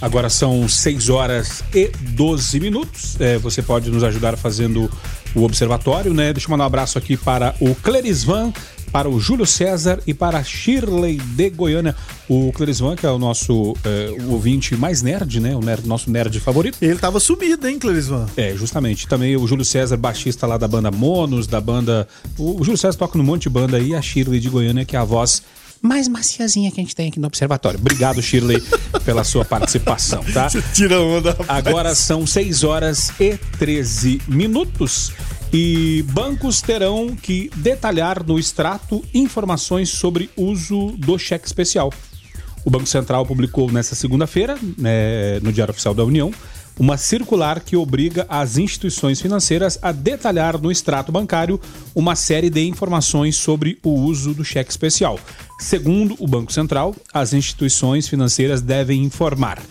Agora são 6 horas e 12 minutos. É, você pode nos ajudar fazendo o observatório, né? Deixa eu mandar um abraço aqui para o Clerisvan, para o Júlio César e para a Shirley de Goiânia. O Clerisvan, que é o nosso é, o ouvinte mais nerd, né? O nerd, nosso nerd favorito. Ele tava sumido, hein, Clerisvan? É, justamente. Também o Júlio César, baixista lá da banda Monos, da banda. O, o Júlio César toca num monte de banda aí, a Shirley de Goiânia, que é a voz mais maciazinha que a gente tem aqui no Observatório. Obrigado, Shirley, pela sua participação, tá? Você tira onda, rapaz. Agora são 6 horas e 13 minutos e bancos terão que detalhar no extrato informações sobre uso do cheque especial. O Banco Central publicou nesta segunda-feira, né, no Diário Oficial da União, uma circular que obriga as instituições financeiras a detalhar no extrato bancário uma série de informações sobre o uso do cheque especial. Segundo o Banco Central, as instituições financeiras devem informar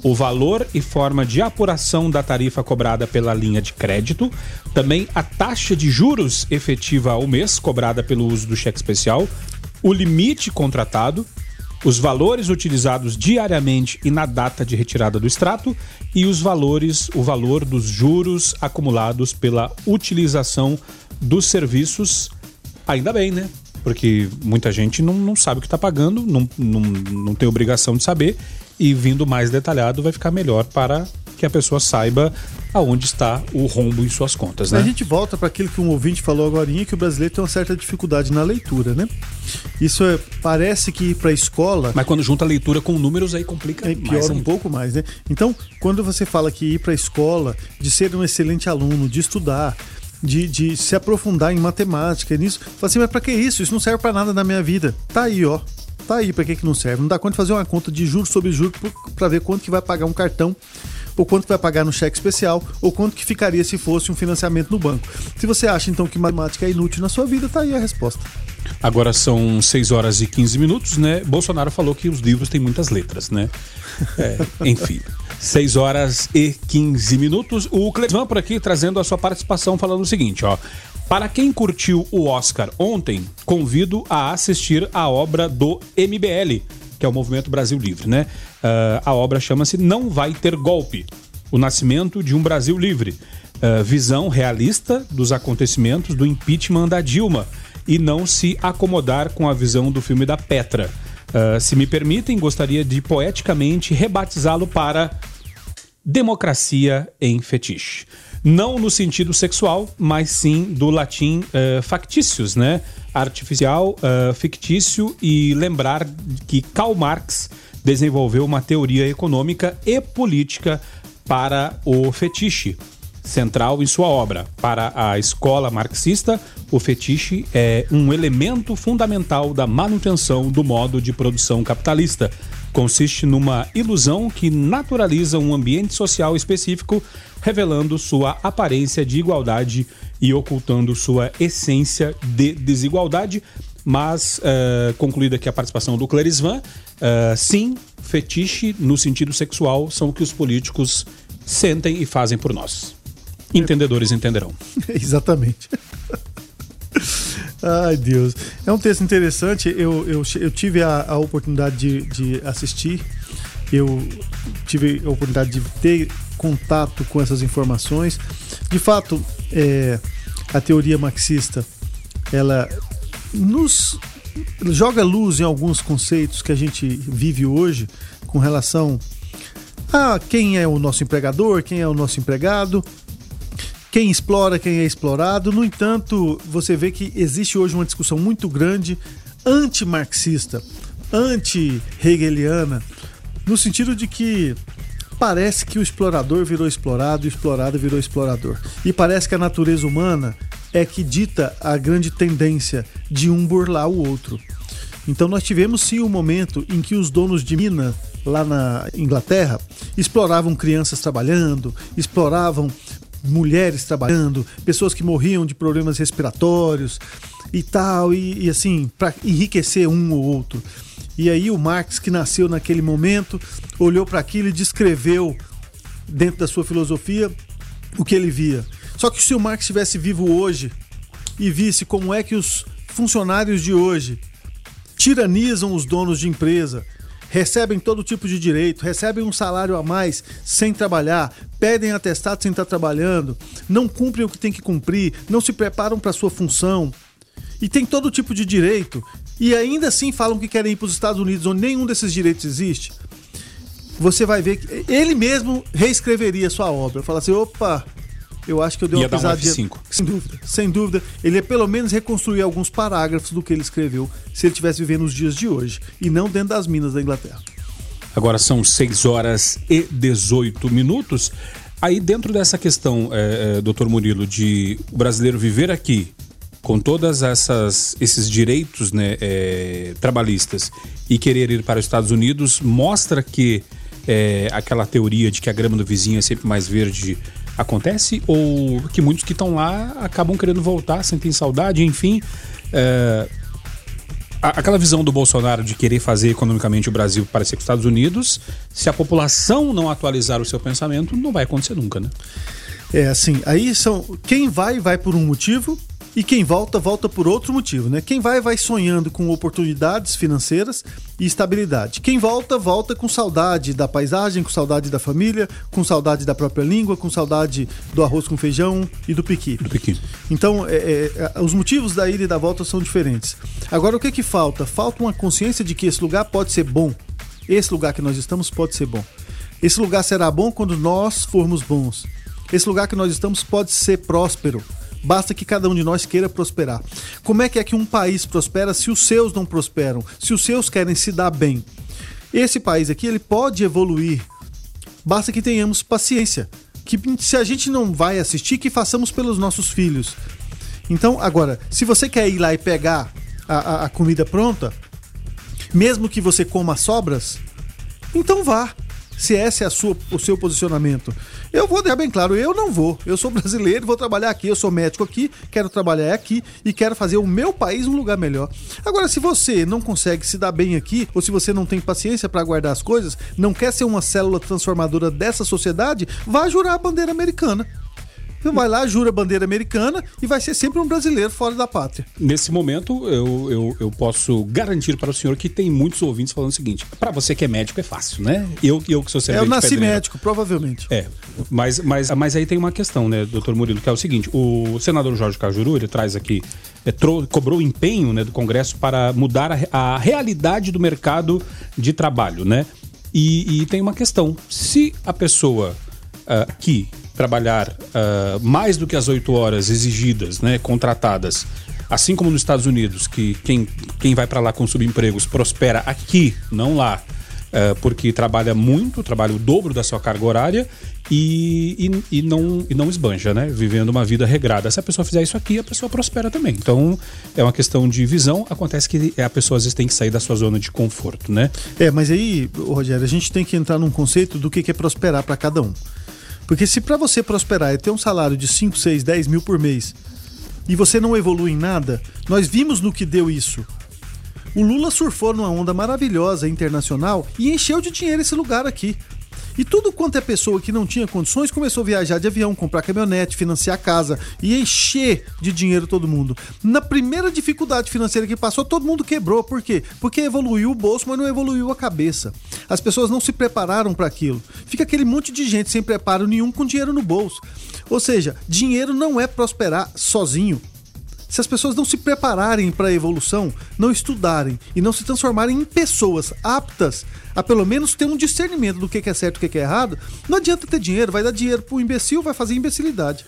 o valor e forma de apuração da tarifa cobrada pela linha de crédito, também a taxa de juros efetiva ao mês cobrada pelo uso do cheque especial, o limite contratado, os valores utilizados diariamente e na data de retirada do extrato e os valores, o valor dos juros acumulados pela utilização dos serviços. Ainda bem, né? Porque muita gente não, não sabe o que está pagando, não, não, não tem obrigação de saber, e vindo mais detalhado vai ficar melhor para que a pessoa saiba aonde está o rombo em suas contas, né? A gente volta para aquilo que um ouvinte falou agora, que o brasileiro tem uma certa dificuldade na leitura, né? Isso é, parece que ir para a escola. Mas quando junta a leitura com números, aí complica é, pior um ainda. pouco mais, né? Então, quando você fala que ir para a escola, de ser um excelente aluno, de estudar, de, de se aprofundar em matemática, nisso, fala assim, mas para que isso? Isso não serve para nada na minha vida. Tá aí, ó. Tá aí para que, que não serve. Não dá conta de fazer uma conta de juros sobre juros para ver quanto que vai pagar um cartão ou quanto vai pagar no cheque especial, ou quanto que ficaria se fosse um financiamento no banco. Se você acha então que matemática é inútil na sua vida, tá aí a resposta. Agora são 6 horas e 15 minutos, né? Bolsonaro falou que os livros têm muitas letras, né? É, enfim. 6 horas e 15 minutos. O Clevan por aqui trazendo a sua participação falando o seguinte, ó. Para quem curtiu o Oscar ontem, convido a assistir a obra do MBL, que é o Movimento Brasil Livre, né? Uh, a obra chama-se Não Vai Ter Golpe O Nascimento de um Brasil Livre. Uh, visão realista dos acontecimentos do impeachment da Dilma e não se acomodar com a visão do filme da Petra. Uh, se me permitem, gostaria de poeticamente rebatizá-lo para Democracia em Fetiche. Não no sentido sexual, mas sim do latim uh, né? Artificial, uh, fictício e lembrar que Karl Marx desenvolveu uma teoria econômica e política para o fetiche, central em sua obra. Para a escola marxista, o fetiche é um elemento fundamental da manutenção do modo de produção capitalista. Consiste numa ilusão que naturaliza um ambiente social específico, revelando sua aparência de igualdade e ocultando sua essência de desigualdade. Mas, uh, concluída aqui a participação do Clarisvan, uh, sim, fetiche no sentido sexual são o que os políticos sentem e fazem por nós. Entendedores entenderão. Exatamente. Ai, Deus. É um texto interessante. Eu, eu, eu tive a, a oportunidade de, de assistir, eu tive a oportunidade de ter contato com essas informações. De fato, é, a teoria marxista ela nos joga luz em alguns conceitos que a gente vive hoje com relação a quem é o nosso empregador, quem é o nosso empregado, quem explora, quem é explorado. No entanto, você vê que existe hoje uma discussão muito grande anti-marxista, anti-hegeliana, no sentido de que parece que o explorador virou explorado o explorado virou explorador. E parece que a natureza humana é que dita a grande tendência de um burlar o outro. Então nós tivemos sim um momento em que os donos de mina lá na Inglaterra exploravam crianças trabalhando, exploravam mulheres trabalhando, pessoas que morriam de problemas respiratórios e tal, e, e assim, para enriquecer um ou outro. E aí o Marx, que nasceu naquele momento, olhou para aquilo e descreveu, dentro da sua filosofia, o que ele via. Só que se o Marx estivesse vivo hoje e visse como é que os funcionários de hoje tiranizam os donos de empresa, recebem todo tipo de direito, recebem um salário a mais sem trabalhar, pedem atestado sem estar trabalhando, não cumprem o que tem que cumprir, não se preparam para sua função e tem todo tipo de direito e ainda assim falam que querem ir para os Estados Unidos onde nenhum desses direitos existe. Você vai ver que ele mesmo reescreveria sua obra, fala assim, opa, eu acho que eu dei uma Ia dar um pisadinha. F5. Sem dúvida, sem dúvida. Ele ia pelo menos reconstruir alguns parágrafos do que ele escreveu se ele estivesse vivendo os dias de hoje e não dentro das minas da Inglaterra. Agora são 6 horas e 18 minutos. Aí, dentro dessa questão, é, é, doutor Murilo, de o brasileiro viver aqui com todas essas esses direitos né, é, trabalhistas e querer ir para os Estados Unidos, mostra que é, aquela teoria de que a grama do vizinho é sempre mais verde acontece ou que muitos que estão lá acabam querendo voltar, sentem saudade, enfim. É, aquela visão do Bolsonaro de querer fazer economicamente o Brasil parecer com os Estados Unidos, se a população não atualizar o seu pensamento, não vai acontecer nunca, né? É assim, aí são. Quem vai, vai por um motivo. E quem volta, volta por outro motivo, né? Quem vai, vai sonhando com oportunidades financeiras e estabilidade. Quem volta, volta com saudade da paisagem, com saudade da família, com saudade da própria língua, com saudade do arroz com feijão e do piqui. Do Pequim. Então, é, é, é, os motivos da ida e da volta são diferentes. Agora, o que que falta? Falta uma consciência de que esse lugar pode ser bom. Esse lugar que nós estamos pode ser bom. Esse lugar será bom quando nós formos bons. Esse lugar que nós estamos pode ser próspero. Basta que cada um de nós queira prosperar. Como é que é que um país prospera se os seus não prosperam? Se os seus querem se dar bem? Esse país aqui, ele pode evoluir. Basta que tenhamos paciência. Que se a gente não vai assistir, que façamos pelos nossos filhos. Então, agora, se você quer ir lá e pegar a, a- a comida pronta, mesmo que você coma sobras, então vá. Se esse é sua, o seu posicionamento. Eu vou deixar bem claro, eu não vou. Eu sou brasileiro, vou trabalhar aqui, eu sou médico aqui, quero trabalhar aqui e quero fazer o meu país um lugar melhor. Agora, se você não consegue se dar bem aqui, ou se você não tem paciência para guardar as coisas, não quer ser uma célula transformadora dessa sociedade, vá jurar a bandeira americana. Vai lá, jura a bandeira americana e vai ser sempre um brasileiro fora da pátria. Nesse momento, eu, eu, eu posso garantir para o senhor que tem muitos ouvintes falando o seguinte: para você que é médico é fácil, né? Eu, eu que sou É, eu servente nasci pedreiro. médico, provavelmente. É, mas, mas, mas aí tem uma questão, né, doutor Murilo, que é o seguinte: o senador Jorge Cajuru, ele traz aqui, é, trou- cobrou empenho né, do Congresso para mudar a, a realidade do mercado de trabalho, né? E, e tem uma questão: se a pessoa ah, que trabalhar ah, mais do que as oito horas exigidas, né, contratadas, assim como nos Estados Unidos, que quem, quem vai para lá com subempregos prospera aqui, não lá é, porque trabalha muito, trabalha o dobro da sua carga horária e, e, e não, e não esbanja, né? Vivendo uma vida regrada. Se a pessoa fizer isso aqui, a pessoa prospera também. Então, é uma questão de visão. Acontece que a pessoa às vezes tem que sair da sua zona de conforto, né? É, mas aí, Rogério, a gente tem que entrar num conceito do que é prosperar para cada um. Porque se para você prosperar é ter um salário de 5, 6, 10 mil por mês e você não evolui em nada, nós vimos no que deu isso. O Lula surfou numa onda maravilhosa internacional e encheu de dinheiro esse lugar aqui. E tudo quanto é pessoa que não tinha condições começou a viajar de avião, comprar caminhonete, financiar casa e encher de dinheiro todo mundo. Na primeira dificuldade financeira que passou, todo mundo quebrou. Por quê? Porque evoluiu o bolso, mas não evoluiu a cabeça. As pessoas não se prepararam para aquilo. Fica aquele monte de gente sem preparo nenhum com dinheiro no bolso. Ou seja, dinheiro não é prosperar sozinho. Se as pessoas não se prepararem para a evolução, não estudarem e não se transformarem em pessoas aptas a pelo menos ter um discernimento do que é certo e o que é errado, não adianta ter dinheiro, vai dar dinheiro pro imbecil, vai fazer imbecilidade.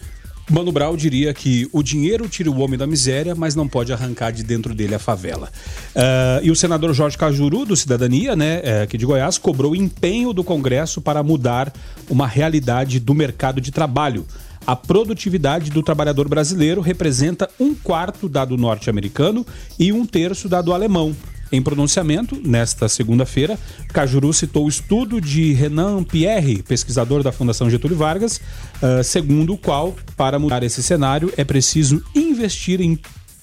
Mano Brown diria que o dinheiro tira o homem da miséria, mas não pode arrancar de dentro dele a favela. Uh, e o senador Jorge Cajuru, do Cidadania, né, é, aqui de Goiás, cobrou empenho do Congresso para mudar uma realidade do mercado de trabalho. A produtividade do trabalhador brasileiro representa um quarto da do norte-americano e um terço da do alemão. Em pronunciamento, nesta segunda-feira, Cajuru citou o estudo de Renan Pierre, pesquisador da Fundação Getúlio Vargas, uh, segundo o qual, para mudar esse cenário, é preciso investir em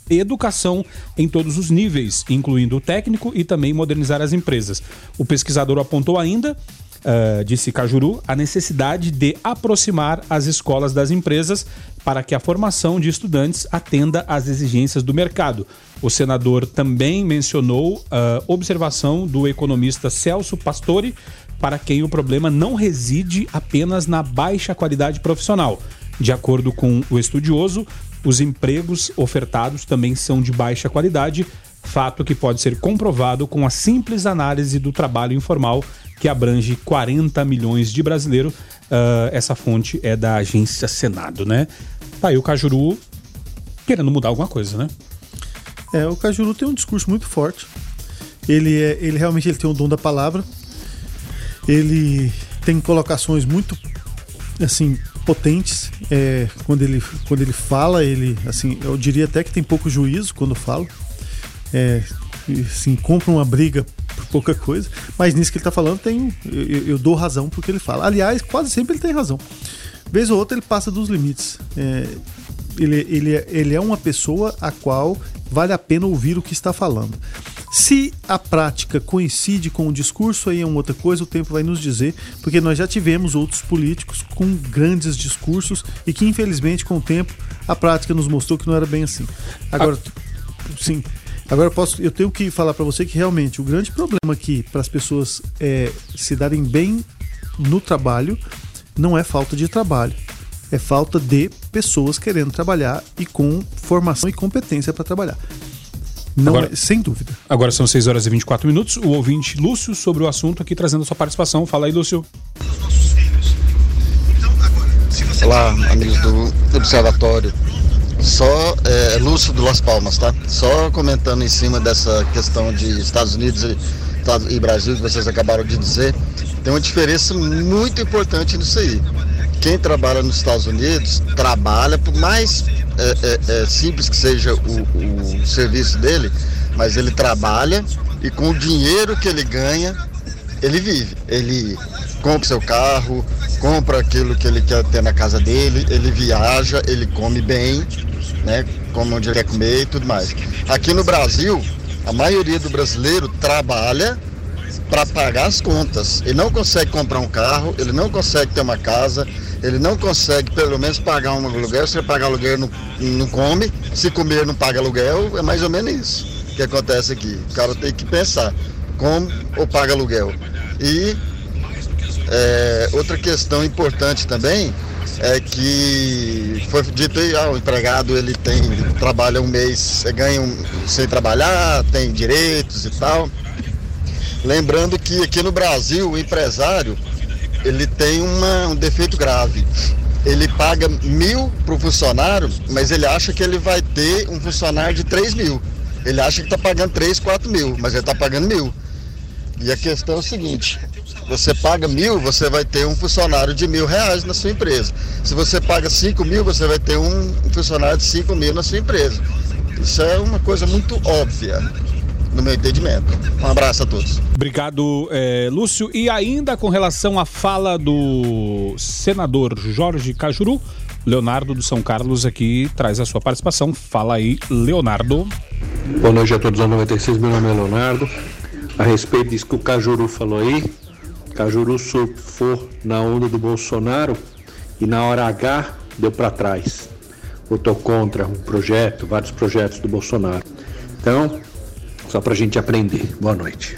educação em todos os níveis, incluindo o técnico e também modernizar as empresas. O pesquisador apontou ainda uh, disse Cajuru, a necessidade de aproximar as escolas das empresas para que a formação de estudantes atenda às exigências do mercado. O senador também mencionou a uh, observação do economista Celso Pastore, para quem o problema não reside apenas na baixa qualidade profissional. De acordo com o estudioso, os empregos ofertados também são de baixa qualidade, fato que pode ser comprovado com a simples análise do trabalho informal que abrange 40 milhões de brasileiros. Uh, essa fonte é da agência Senado, né? Tá aí o Cajuru querendo mudar alguma coisa, né? É, o Cajuru tem um discurso muito forte. Ele, é, ele realmente ele tem o dom da palavra. Ele tem colocações muito assim potentes. É, quando, ele, quando ele fala, ele assim, eu diria até que tem pouco juízo quando fala. É, assim, uma briga por pouca coisa, mas nisso que ele está falando tem, eu, eu, dou razão porque ele fala. Aliás, quase sempre ele tem razão. Vez ou outra ele passa dos limites. É, ele, ele, ele é uma pessoa a qual vale a pena ouvir o que está falando. Se a prática coincide com o discurso, aí é uma outra coisa, o tempo vai nos dizer, porque nós já tivemos outros políticos com grandes discursos e que, infelizmente, com o tempo, a prática nos mostrou que não era bem assim. Agora, sim, Agora eu, posso, eu tenho que falar para você que realmente o grande problema aqui para as pessoas é, se darem bem no trabalho não é falta de trabalho, é falta de pessoas querendo trabalhar e com formação e competência para trabalhar. Não agora, é, sem dúvida. Agora são 6 horas e 24 minutos. O ouvinte Lúcio sobre o assunto aqui trazendo a sua participação. Fala aí, Lúcio. Olá, amigos do Observatório. Só é, Lúcio do Las Palmas, tá? Só comentando em cima dessa questão de Estados Unidos e, e Brasil que vocês acabaram de dizer, tem uma diferença muito importante nisso aí. Quem trabalha nos Estados Unidos trabalha, por mais é, é, simples que seja o, o serviço dele, mas ele trabalha e com o dinheiro que ele ganha, ele vive. Ele compra seu carro, compra aquilo que ele quer ter na casa dele, ele viaja, ele come bem, né? Como onde ele quer comer e tudo mais. Aqui no Brasil, a maioria do brasileiro trabalha para pagar as contas. Ele não consegue comprar um carro, ele não consegue ter uma casa, ele não consegue pelo menos pagar um aluguel. Se ele pagar aluguel, não, não come. Se comer, não paga aluguel. É mais ou menos isso que acontece aqui. O cara tem que pensar como ou paga aluguel. E é, outra questão importante também é que foi dito aí, ah, o empregado ele tem, ele trabalha um mês, ganha um, sem trabalhar, tem direitos e tal. Lembrando que aqui no Brasil o empresário ele tem uma, um defeito grave. Ele paga mil para o funcionário, mas ele acha que ele vai ter um funcionário de 3 mil. Ele acha que está pagando 3, 4 mil, mas ele está pagando mil. E a questão é o seguinte: você paga mil, você vai ter um funcionário de mil reais na sua empresa. Se você paga cinco mil, você vai ter um funcionário de cinco mil na sua empresa. Isso é uma coisa muito óbvia no meu entendimento. Um abraço a todos. Obrigado, é, Lúcio. E ainda com relação à fala do senador Jorge Cajuru, Leonardo do São Carlos aqui traz a sua participação. Fala aí, Leonardo. Boa noite a todos, 96, meu nome é Leonardo. A respeito disso que o Cajuru falou aí, Cajuru surfou na onda do Bolsonaro e na hora H deu para trás. Votou contra um projeto, vários projetos do Bolsonaro. Então, só para a gente aprender. Boa noite.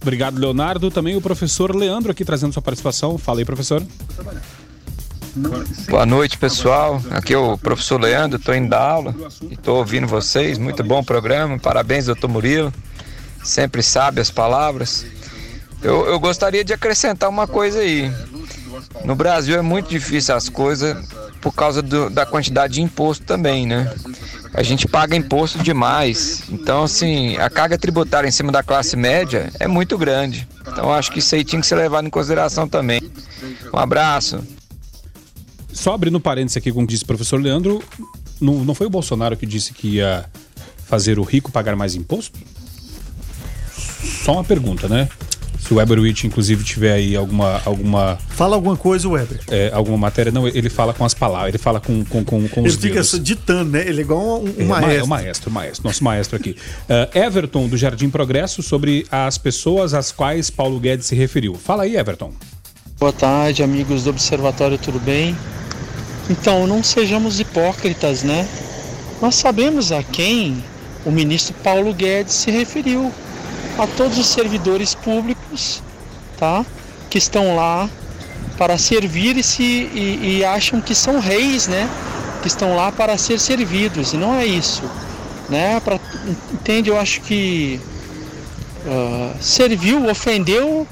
Obrigado, Leonardo. Também o professor Leandro aqui trazendo sua participação. Fala aí, professor. Boa noite, pessoal. Aqui é o professor Leandro, estou indo dar aula e estou ouvindo vocês. Muito bom programa. Parabéns, doutor Murilo. Sempre sabe as palavras. Eu, eu gostaria de acrescentar uma coisa aí. No Brasil é muito difícil as coisas por causa do, da quantidade de imposto também, né? A gente paga imposto demais. Então, assim, a carga tributária em cima da classe média é muito grande. Então, acho que isso aí tinha que ser levado em consideração também. Um abraço. Só abrindo parênteses aqui com o que disse o professor Leandro, não, não foi o Bolsonaro que disse que ia fazer o rico pagar mais imposto? Só uma pergunta, né? Se o Weber Witt, inclusive, tiver aí alguma. alguma Fala alguma coisa, Weber. É, alguma matéria, não, ele fala com as palavras, ele fala com, com, com, com ele os fica dedos. ditando, né? Ele é igual um, um É, ma- maestro. O maestro, maestro, nosso maestro aqui. Uh, Everton, do Jardim Progresso, sobre as pessoas às quais Paulo Guedes se referiu. Fala aí, Everton. Boa tarde, amigos do Observatório, tudo bem? Então, não sejamos hipócritas, né? Nós sabemos a quem o ministro Paulo Guedes se referiu. A todos os servidores públicos, tá? Que estão lá para servir-se e, e acham que são reis, né? Que estão lá para ser servidos, e não é isso, né? Pra, entende? Eu acho que ah, serviu, ofendeu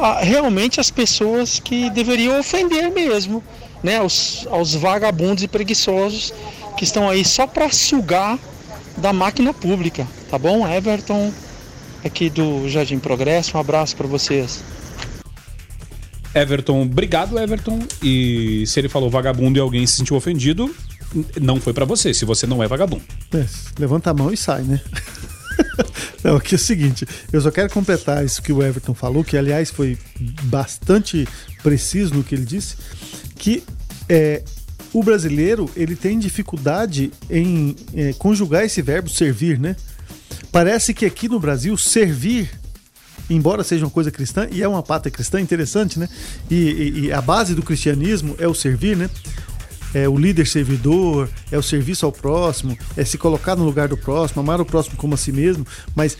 a- realmente as pessoas que deveriam ofender mesmo, né? Aos, aos vagabundos e preguiçosos que estão aí só para sugar da máquina pública, tá bom? Everton, aqui do Jardim Progresso, um abraço para vocês. Everton, obrigado, Everton. E se ele falou vagabundo e alguém se sentiu ofendido, não foi pra você, se você não é vagabundo. É, levanta a mão e sai, né? Não, aqui é o seguinte, eu só quero completar isso que o Everton falou, que aliás foi bastante preciso no que ele disse, que é, o brasileiro ele tem dificuldade em é, conjugar esse verbo servir, né? Parece que aqui no Brasil servir embora seja uma coisa cristã, e é uma pátria cristã interessante, né? E, e- e a base do cristianismo é o servir, né? É o líder servidor, é o serviço ao próximo, é se colocar no lugar do próximo, amar o próximo como a si mesmo. Mas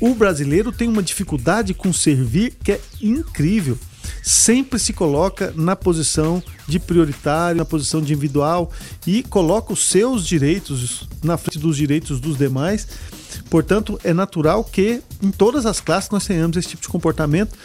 o brasileiro tem uma dificuldade com servir que é incrível. Sempre se coloca na posição de prioritário, na posição de individual e coloca os seus direitos na frente dos direitos dos demais. Portanto, é natural que em todas as classes nós tenhamos esse tipo de comportamento.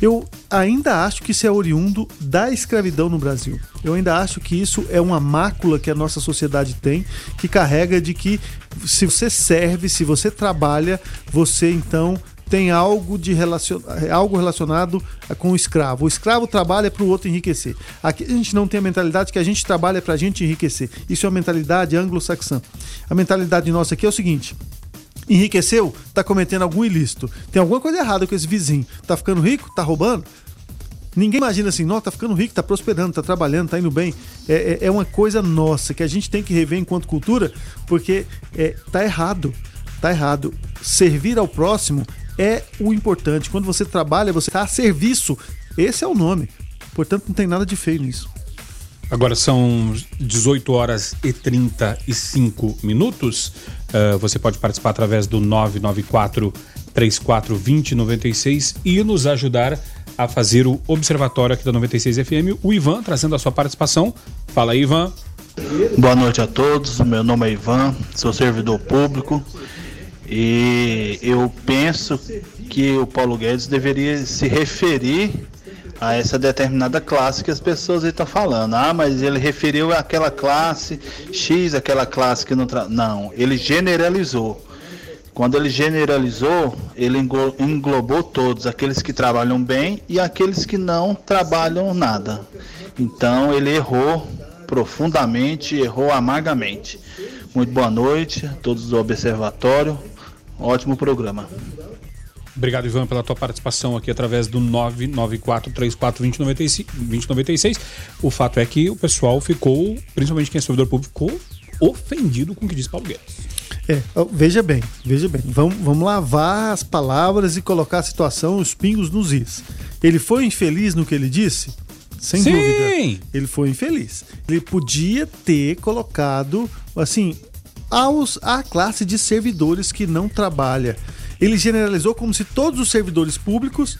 Eu ainda acho que isso é oriundo da escravidão no Brasil. Eu ainda acho que isso é uma mácula que a nossa sociedade tem, que carrega de que se você serve, se você trabalha, você então tem algo, de relacion... algo relacionado com o escravo. O escravo trabalha para o outro enriquecer. Aqui a gente não tem a mentalidade que a gente trabalha para a gente enriquecer. Isso é uma mentalidade anglo-saxã. A mentalidade nossa aqui é o seguinte: enriqueceu, tá cometendo algum ilícito. Tem alguma coisa errada com esse vizinho. Tá ficando rico? Tá roubando? Ninguém imagina assim, não, tá ficando rico, tá prosperando, tá trabalhando, tá indo bem. É, é, é uma coisa nossa que a gente tem que rever enquanto cultura, porque é, tá errado. Tá errado. Servir ao próximo é o importante. Quando você trabalha, você tá a serviço. Esse é o nome. Portanto, não tem nada de feio nisso. Agora são 18 horas e 35 minutos. Uh, você pode participar através do 994 34 20 96 e nos ajudar a fazer o observatório aqui da 96 FM. O Ivan trazendo a sua participação. Fala aí, Ivan. Boa noite a todos, meu nome é Ivan, sou servidor público e eu penso que o Paulo Guedes deveria se referir a essa determinada classe que as pessoas estão falando. Ah, mas ele referiu àquela classe X, aquela classe que não. Tra... Não, ele generalizou. Quando ele generalizou, ele englo- englobou todos, aqueles que trabalham bem e aqueles que não trabalham nada. Então ele errou profundamente, errou amargamente. Muito boa noite a todos do Observatório. Ótimo programa. Obrigado, Ivan, pela tua participação aqui através do 994 34 2096. 2096. O fato é que o pessoal ficou, principalmente quem é servidor público, ficou ofendido com o que disse Paulo Guedes. É, veja bem, veja bem. Vamos, vamos lavar as palavras e colocar a situação, os pingos nos is. Ele foi infeliz no que ele disse? Sem Sim! dúvida. Ele foi infeliz. Ele podia ter colocado, assim, aos, à classe de servidores que não trabalha. Ele generalizou como se todos os servidores públicos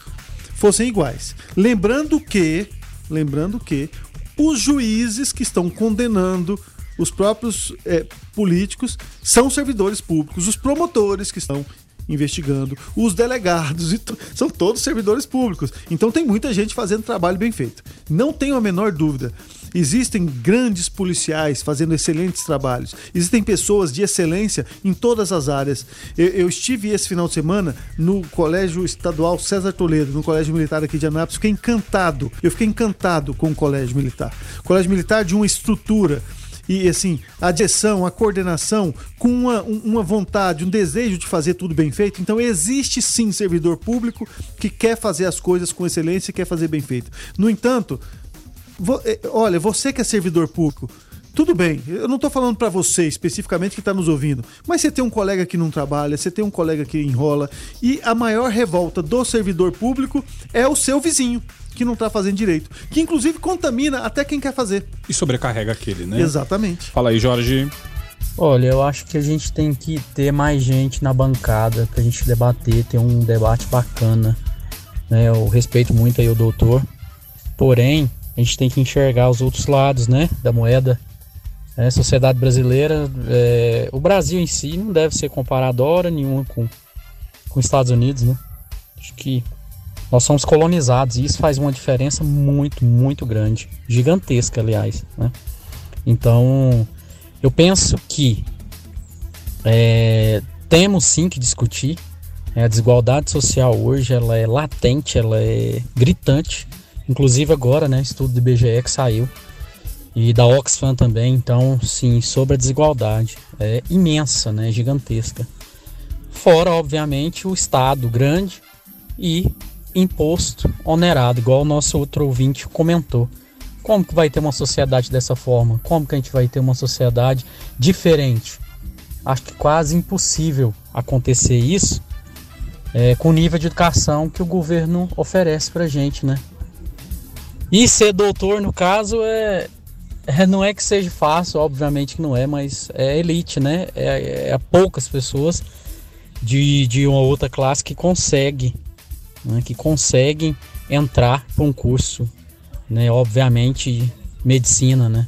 fossem iguais. Lembrando que, lembrando que os juízes que estão condenando os próprios é, políticos são servidores públicos, os promotores que estão investigando, os delegados, são todos servidores públicos. Então tem muita gente fazendo trabalho bem feito. Não tenho a menor dúvida. Existem grandes policiais fazendo excelentes trabalhos. Existem pessoas de excelência em todas as áreas. Eu, eu, estive esse final de semana no Colégio Estadual César Toledo, no Colégio Militar aqui de Anápolis. Fiquei encantado. Eu fiquei encantado com o Colégio Militar. Colégio Militar de uma estrutura e assim, a direção, a coordenação, com uma, uma vontade, um desejo de fazer tudo bem feito. Então existe sim servidor público que quer fazer as coisas com excelência e quer fazer bem feito. No entanto, olha, você que é servidor público, tudo bem, eu não estou falando para você especificamente que está nos ouvindo, mas você tem um colega que não trabalha, você tem um colega que enrola, e a maior revolta do servidor público é o seu vizinho que não está fazendo direito, que inclusive contamina até quem quer fazer. E sobrecarrega aquele, né? Exatamente. Fala aí, Jorge. Olha, eu acho que a gente tem que ter mais gente na bancada pra gente debater, ter um debate bacana. Né? Eu respeito muito aí o doutor. Porém, a gente tem que enxergar os outros lados, né? Da moeda. É, sociedade brasileira, é, o Brasil em si não deve ser comparado hora nenhuma com, os Estados Unidos, né? Acho que nós somos colonizados e isso faz uma diferença muito, muito grande, gigantesca, aliás. Né? Então, eu penso que é, temos sim que discutir. Né? A desigualdade social hoje ela é latente, ela é gritante. Inclusive agora, né, estudo do IBGE que saiu e da Oxfam também. Então, sim, sobre a desigualdade é imensa, né, gigantesca. Fora, obviamente, o Estado grande e imposto onerado, igual o nosso outro ouvinte comentou. Como que vai ter uma sociedade dessa forma? Como que a gente vai ter uma sociedade diferente? Acho que quase impossível acontecer isso é, com o nível de educação que o governo oferece pra gente, né? E ser doutor, no caso, é, é não é que seja fácil, obviamente que não é, mas é elite, né? É, é poucas pessoas de, de uma outra classe que consegue né, que conseguem entrar para um curso, né, obviamente medicina, né?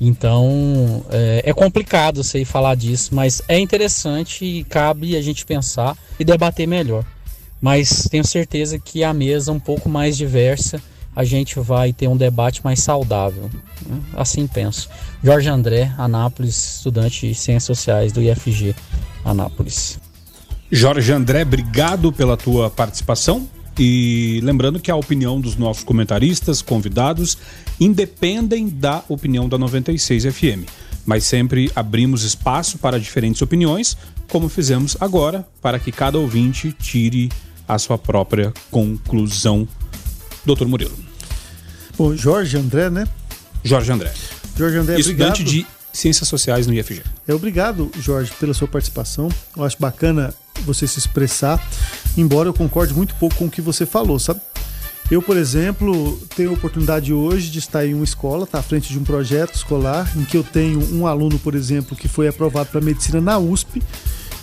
Então é, é complicado sei falar disso, mas é interessante e cabe a gente pensar e debater melhor. Mas tenho certeza que a mesa um pouco mais diversa a gente vai ter um debate mais saudável. Né? Assim penso. Jorge André, Anápolis, estudante de Ciências Sociais do IFG Anápolis. Jorge André, obrigado pela tua participação. E lembrando que a opinião dos nossos comentaristas, convidados, independem da opinião da 96 FM. Mas sempre abrimos espaço para diferentes opiniões, como fizemos agora, para que cada ouvinte tire a sua própria conclusão. Doutor Murilo. Bom, Jorge André, né? Jorge André. Jorge André, Estudante obrigado. de Ciências Sociais no IFG. É, obrigado, Jorge, pela sua participação. Eu acho bacana você se expressar, embora eu concorde muito pouco com o que você falou, sabe? Eu, por exemplo, tenho a oportunidade hoje de estar em uma escola, tá à frente de um projeto escolar, em que eu tenho um aluno, por exemplo, que foi aprovado para medicina na USP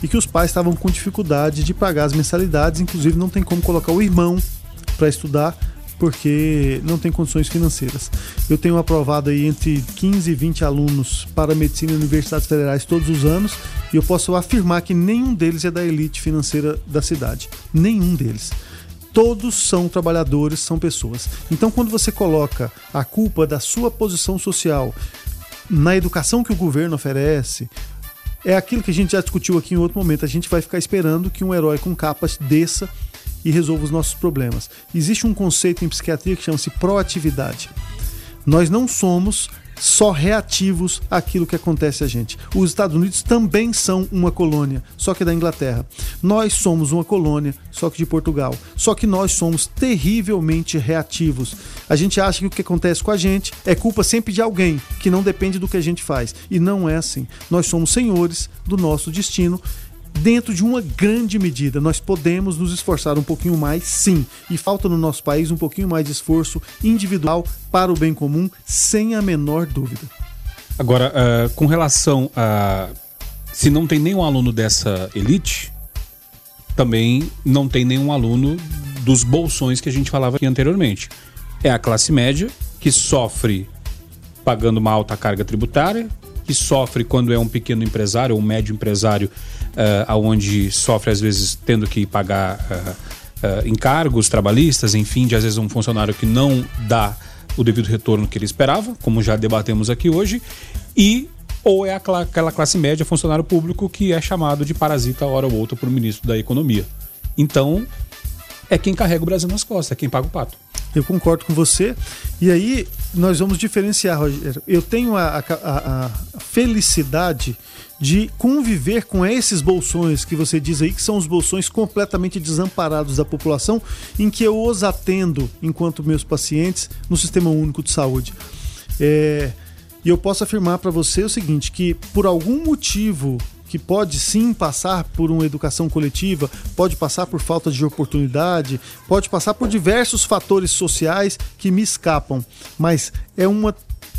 e que os pais estavam com dificuldade de pagar as mensalidades, inclusive não tem como colocar o irmão para estudar porque não tem condições financeiras. Eu tenho aprovado aí entre 15 e 20 alunos para medicina em universidades federais todos os anos e eu posso afirmar que nenhum deles é da elite financeira da cidade. Nenhum deles todos são trabalhadores, são pessoas. Então, quando você coloca a culpa da sua posição social na educação que o governo oferece, é aquilo que a gente já discutiu aqui em outro momento. A gente vai ficar esperando que um herói com capas desça e resolva os nossos problemas. Existe um conceito em psiquiatria que chama-se proatividade. Nós não somos só reativos àquilo que acontece a gente. Os Estados Unidos também são uma colônia, só que da Inglaterra. Nós somos uma colônia, só que de Portugal. Só que nós somos terrivelmente reativos. A gente acha que o que acontece com a gente é culpa sempre de alguém, que não depende do que a gente faz. E não é assim. Nós somos senhores do nosso destino dentro de uma grande medida. Nós podemos nos esforçar um pouquinho mais, sim, e falta no nosso país um pouquinho mais de esforço individual para o bem comum, sem a menor dúvida. Agora, uh, com relação a se não tem nenhum aluno dessa elite, também não tem nenhum aluno dos bolsões que a gente falava aqui anteriormente. É a classe média que sofre pagando uma alta carga tributária, que sofre quando é um pequeno empresário ou um médio empresário, aonde sofre às vezes tendo que pagar uh, uh, encargos trabalhistas, enfim, de às vezes um funcionário que não dá o devido retorno que ele esperava, como já debatemos aqui hoje, e ou é aquela classe média funcionário público que é chamado de parasita hora ou outra por ministro da Economia. Então, é quem carrega o Brasil nas costas, é quem paga o pato. Eu concordo com você. E aí, nós vamos diferenciar, Rogério. Eu tenho a, a, a, felicidade de conviver com esses bolsões que você diz aí, que são os bolsões completamente desamparados da população, em que eu os atendo enquanto meus pacientes no Sistema Único de Saúde. É, e eu posso afirmar para você o seguinte, que por algum motivo que pode sim passar por uma educação coletiva, pode passar por falta de oportunidade, pode passar por diversos fatores sociais que me escapam, mas é uma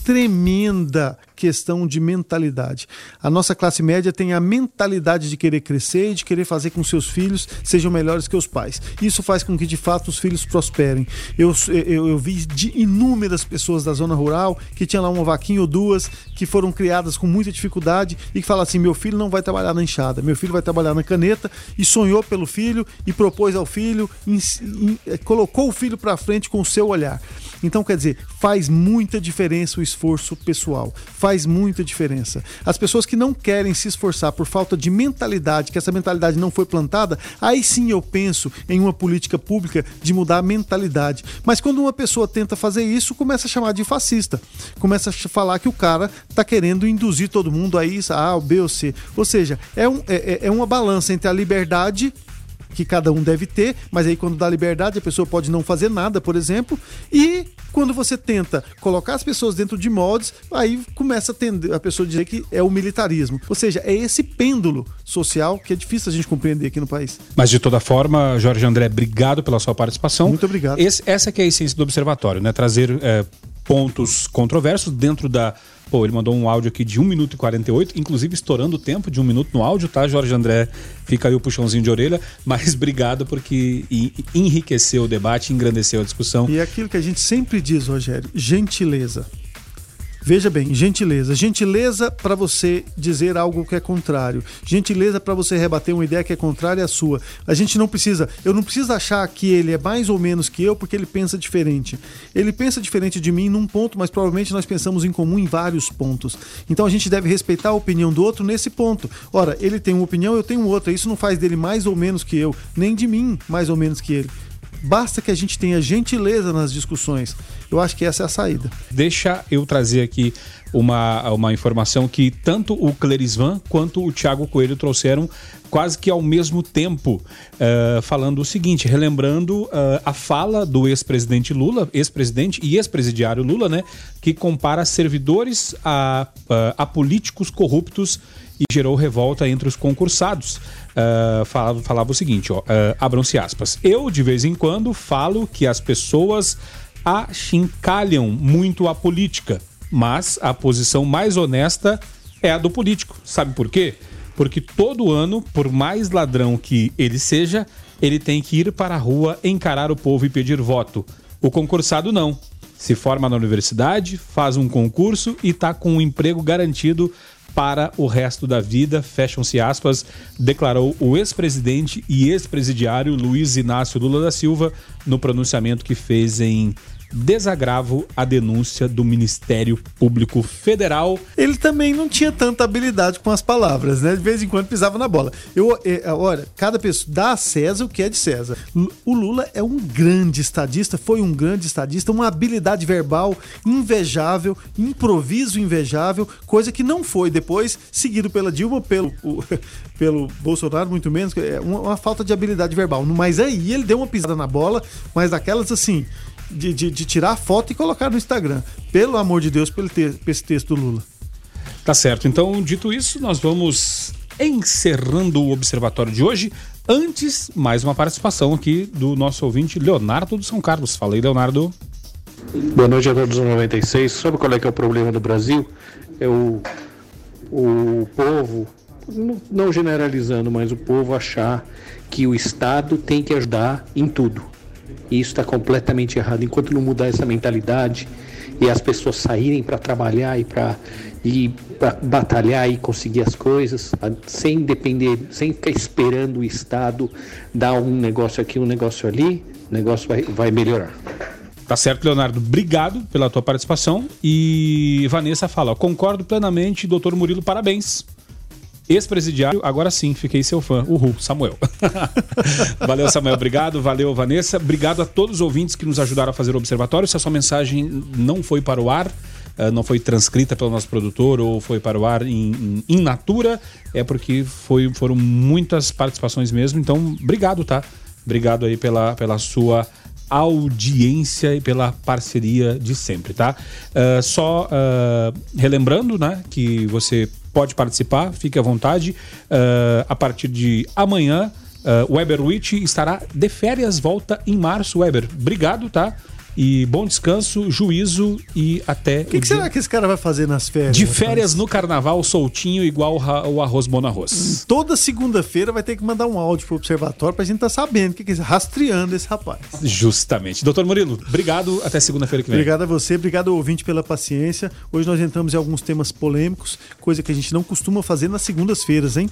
tremenda questão de mentalidade. A nossa classe média tem a mentalidade de querer crescer e de querer fazer com que seus filhos sejam melhores que os pais. Isso faz com que de fato os filhos prosperem. Eu, eu, eu vi de inúmeras pessoas da zona rural que tinham lá uma vaquinha ou duas que foram criadas com muita dificuldade e que falam assim: meu filho não vai trabalhar na enxada, meu filho vai trabalhar na caneta e sonhou pelo filho e propôs ao filho, in, in, colocou o filho para frente com o seu olhar. Então, quer dizer, faz muita diferença o esforço pessoal. Faz muita diferença. As pessoas que não querem se esforçar por falta de mentalidade, que essa mentalidade não foi plantada, aí sim eu penso em uma política pública de mudar a mentalidade. Mas quando uma pessoa tenta fazer isso, começa a chamar de fascista. Começa a falar que o cara está querendo induzir todo mundo a isso, A, B ou C. Ou seja, é, um, é, é uma balança entre a liberdade que cada um deve ter, mas aí quando dá liberdade a pessoa pode não fazer nada, por exemplo, e quando você tenta colocar as pessoas dentro de moldes, aí começa a, tender, a pessoa dizer que é o militarismo. Ou seja, é esse pêndulo social que é difícil a gente compreender aqui no país. Mas de toda forma, Jorge André, obrigado pela sua participação. Muito obrigado. Esse, essa que é a essência do observatório, né? Trazer é, pontos controversos dentro da Pô, ele mandou um áudio aqui de 1 minuto e 48, inclusive estourando o tempo de um minuto no áudio, tá, Jorge André? Fica aí o puxãozinho de orelha, mas obrigado porque enriqueceu o debate, engrandeceu a discussão. E é aquilo que a gente sempre diz, Rogério, gentileza. Veja bem, gentileza. Gentileza para você dizer algo que é contrário. Gentileza para você rebater uma ideia que é contrária à sua. A gente não precisa, eu não preciso achar que ele é mais ou menos que eu porque ele pensa diferente. Ele pensa diferente de mim num ponto, mas provavelmente nós pensamos em comum em vários pontos. Então a gente deve respeitar a opinião do outro nesse ponto. Ora, ele tem uma opinião, eu tenho outra. Isso não faz dele mais ou menos que eu, nem de mim mais ou menos que ele. Basta que a gente tenha gentileza nas discussões. Eu acho que essa é a saída. Deixa eu trazer aqui uma, uma informação que tanto o Clerisvan quanto o Thiago Coelho trouxeram quase que ao mesmo tempo, uh, falando o seguinte, relembrando uh, a fala do ex-presidente Lula, ex-presidente e ex-presidiário Lula, né, que compara servidores a, a, a políticos corruptos e gerou revolta entre os concursados. Uh, falava, falava, o seguinte, ó, uh, abram-se aspas. Eu, de vez em quando, falo que as pessoas achincalham muito a política, mas a posição mais honesta é a do político. Sabe por quê? Porque todo ano, por mais ladrão que ele seja, ele tem que ir para a rua encarar o povo e pedir voto. O concursado não. Se forma na universidade, faz um concurso e está com um emprego garantido para o resto da vida, fecham-se aspas, declarou o ex-presidente e ex-presidiário Luiz Inácio Lula da Silva no pronunciamento que fez em desagravo à denúncia do Ministério Público Federal. Ele também não tinha tanta habilidade com as palavras, né? De vez em quando pisava na bola. Eu, é, olha, cada pessoa dá a César o que é de César. O Lula é um grande estadista, foi um grande estadista, uma habilidade verbal invejável, improviso invejável, coisa que não foi depois seguido pela Dilma, pelo, o, pelo Bolsonaro, muito menos, é uma, uma falta de habilidade verbal. Mas aí ele deu uma pisada na bola, mas daquelas assim, de, de, de tirar foto e colocar no Instagram. Pelo amor de Deus, pelo te, esse texto do Lula. Tá certo. Então, dito isso, nós vamos encerrando o observatório de hoje. Antes, mais uma participação aqui do nosso ouvinte Leonardo do São Carlos. Fala aí, Leonardo. Boa noite a todos os 96. Sabe qual é que é o problema do Brasil? É o, o povo, não generalizando, mas o povo achar que o Estado tem que ajudar em tudo E isso está completamente errado. Enquanto não mudar essa mentalidade e as pessoas saírem para trabalhar e para e batalhar e conseguir as coisas, sem depender, sem ficar esperando o Estado dar um negócio aqui, um negócio ali, o negócio vai, vai melhorar. Tá certo, Leonardo. Obrigado pela tua participação. E Vanessa fala: concordo plenamente, doutor Murilo, parabéns. Ex-presidiário, agora sim, fiquei seu fã. Uhul, Samuel. Valeu, Samuel. Obrigado. Valeu, Vanessa. Obrigado a todos os ouvintes que nos ajudaram a fazer o observatório. Se a sua mensagem não foi para o ar, eh, não foi transcrita pelo nosso produtor ou foi para o ar em, em, natura, é porque foi, foram muitas participações mesmo. Então, obrigado, tá? Obrigado aí pela, pela sua audiência e pela parceria de sempre, tá? Ah, só ah, relembrando, né, que você pode participar, fique à vontade. Ah, a partir de amanhã, o Weber Witch estará de férias, volta em março. Weber, obrigado, tá? E bom descanso, juízo e até. O que, que será que esse cara vai fazer nas férias? De rapaz? férias no carnaval, soltinho, igual o arroz bom arroz. Toda segunda-feira vai ter que mandar um áudio pro observatório pra gente tá sabendo o que, que é rastreando esse rapaz. Justamente. Doutor Murilo, obrigado. Até segunda-feira que vem. Obrigado a você, obrigado ao ouvinte pela paciência. Hoje nós entramos em alguns temas polêmicos, coisa que a gente não costuma fazer nas segundas-feiras, hein?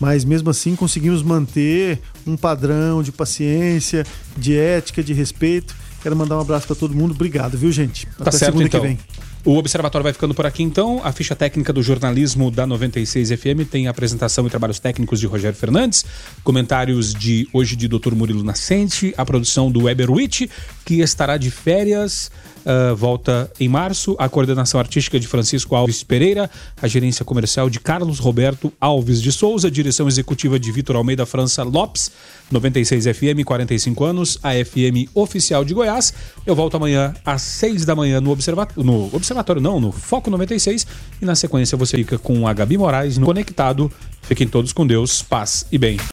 Mas mesmo assim conseguimos manter um padrão de paciência, de ética, de respeito. Quero mandar um abraço para todo mundo. Obrigado, viu, gente? Tá certo, segunda então. que vem. O Observatório vai ficando por aqui, então. A ficha técnica do jornalismo da 96 FM tem a apresentação e trabalhos técnicos de Rogério Fernandes, comentários de hoje de Dr. Murilo Nascente, a produção do Weber Witt, que estará de férias, ah, volta em março, a coordenação artística de Francisco Alves Pereira, a gerência comercial de Carlos Roberto Alves de Souza, direção executiva de Vitor Almeida França Lopes, 96 FM, 45 anos, a FM oficial de Goiás. Eu volto amanhã às 6 da manhã no Observatório, no Observatório não, no Foco 96 e na sequência você fica com a Gabi Moraes no Conectado. Fiquem todos com Deus, paz e bem.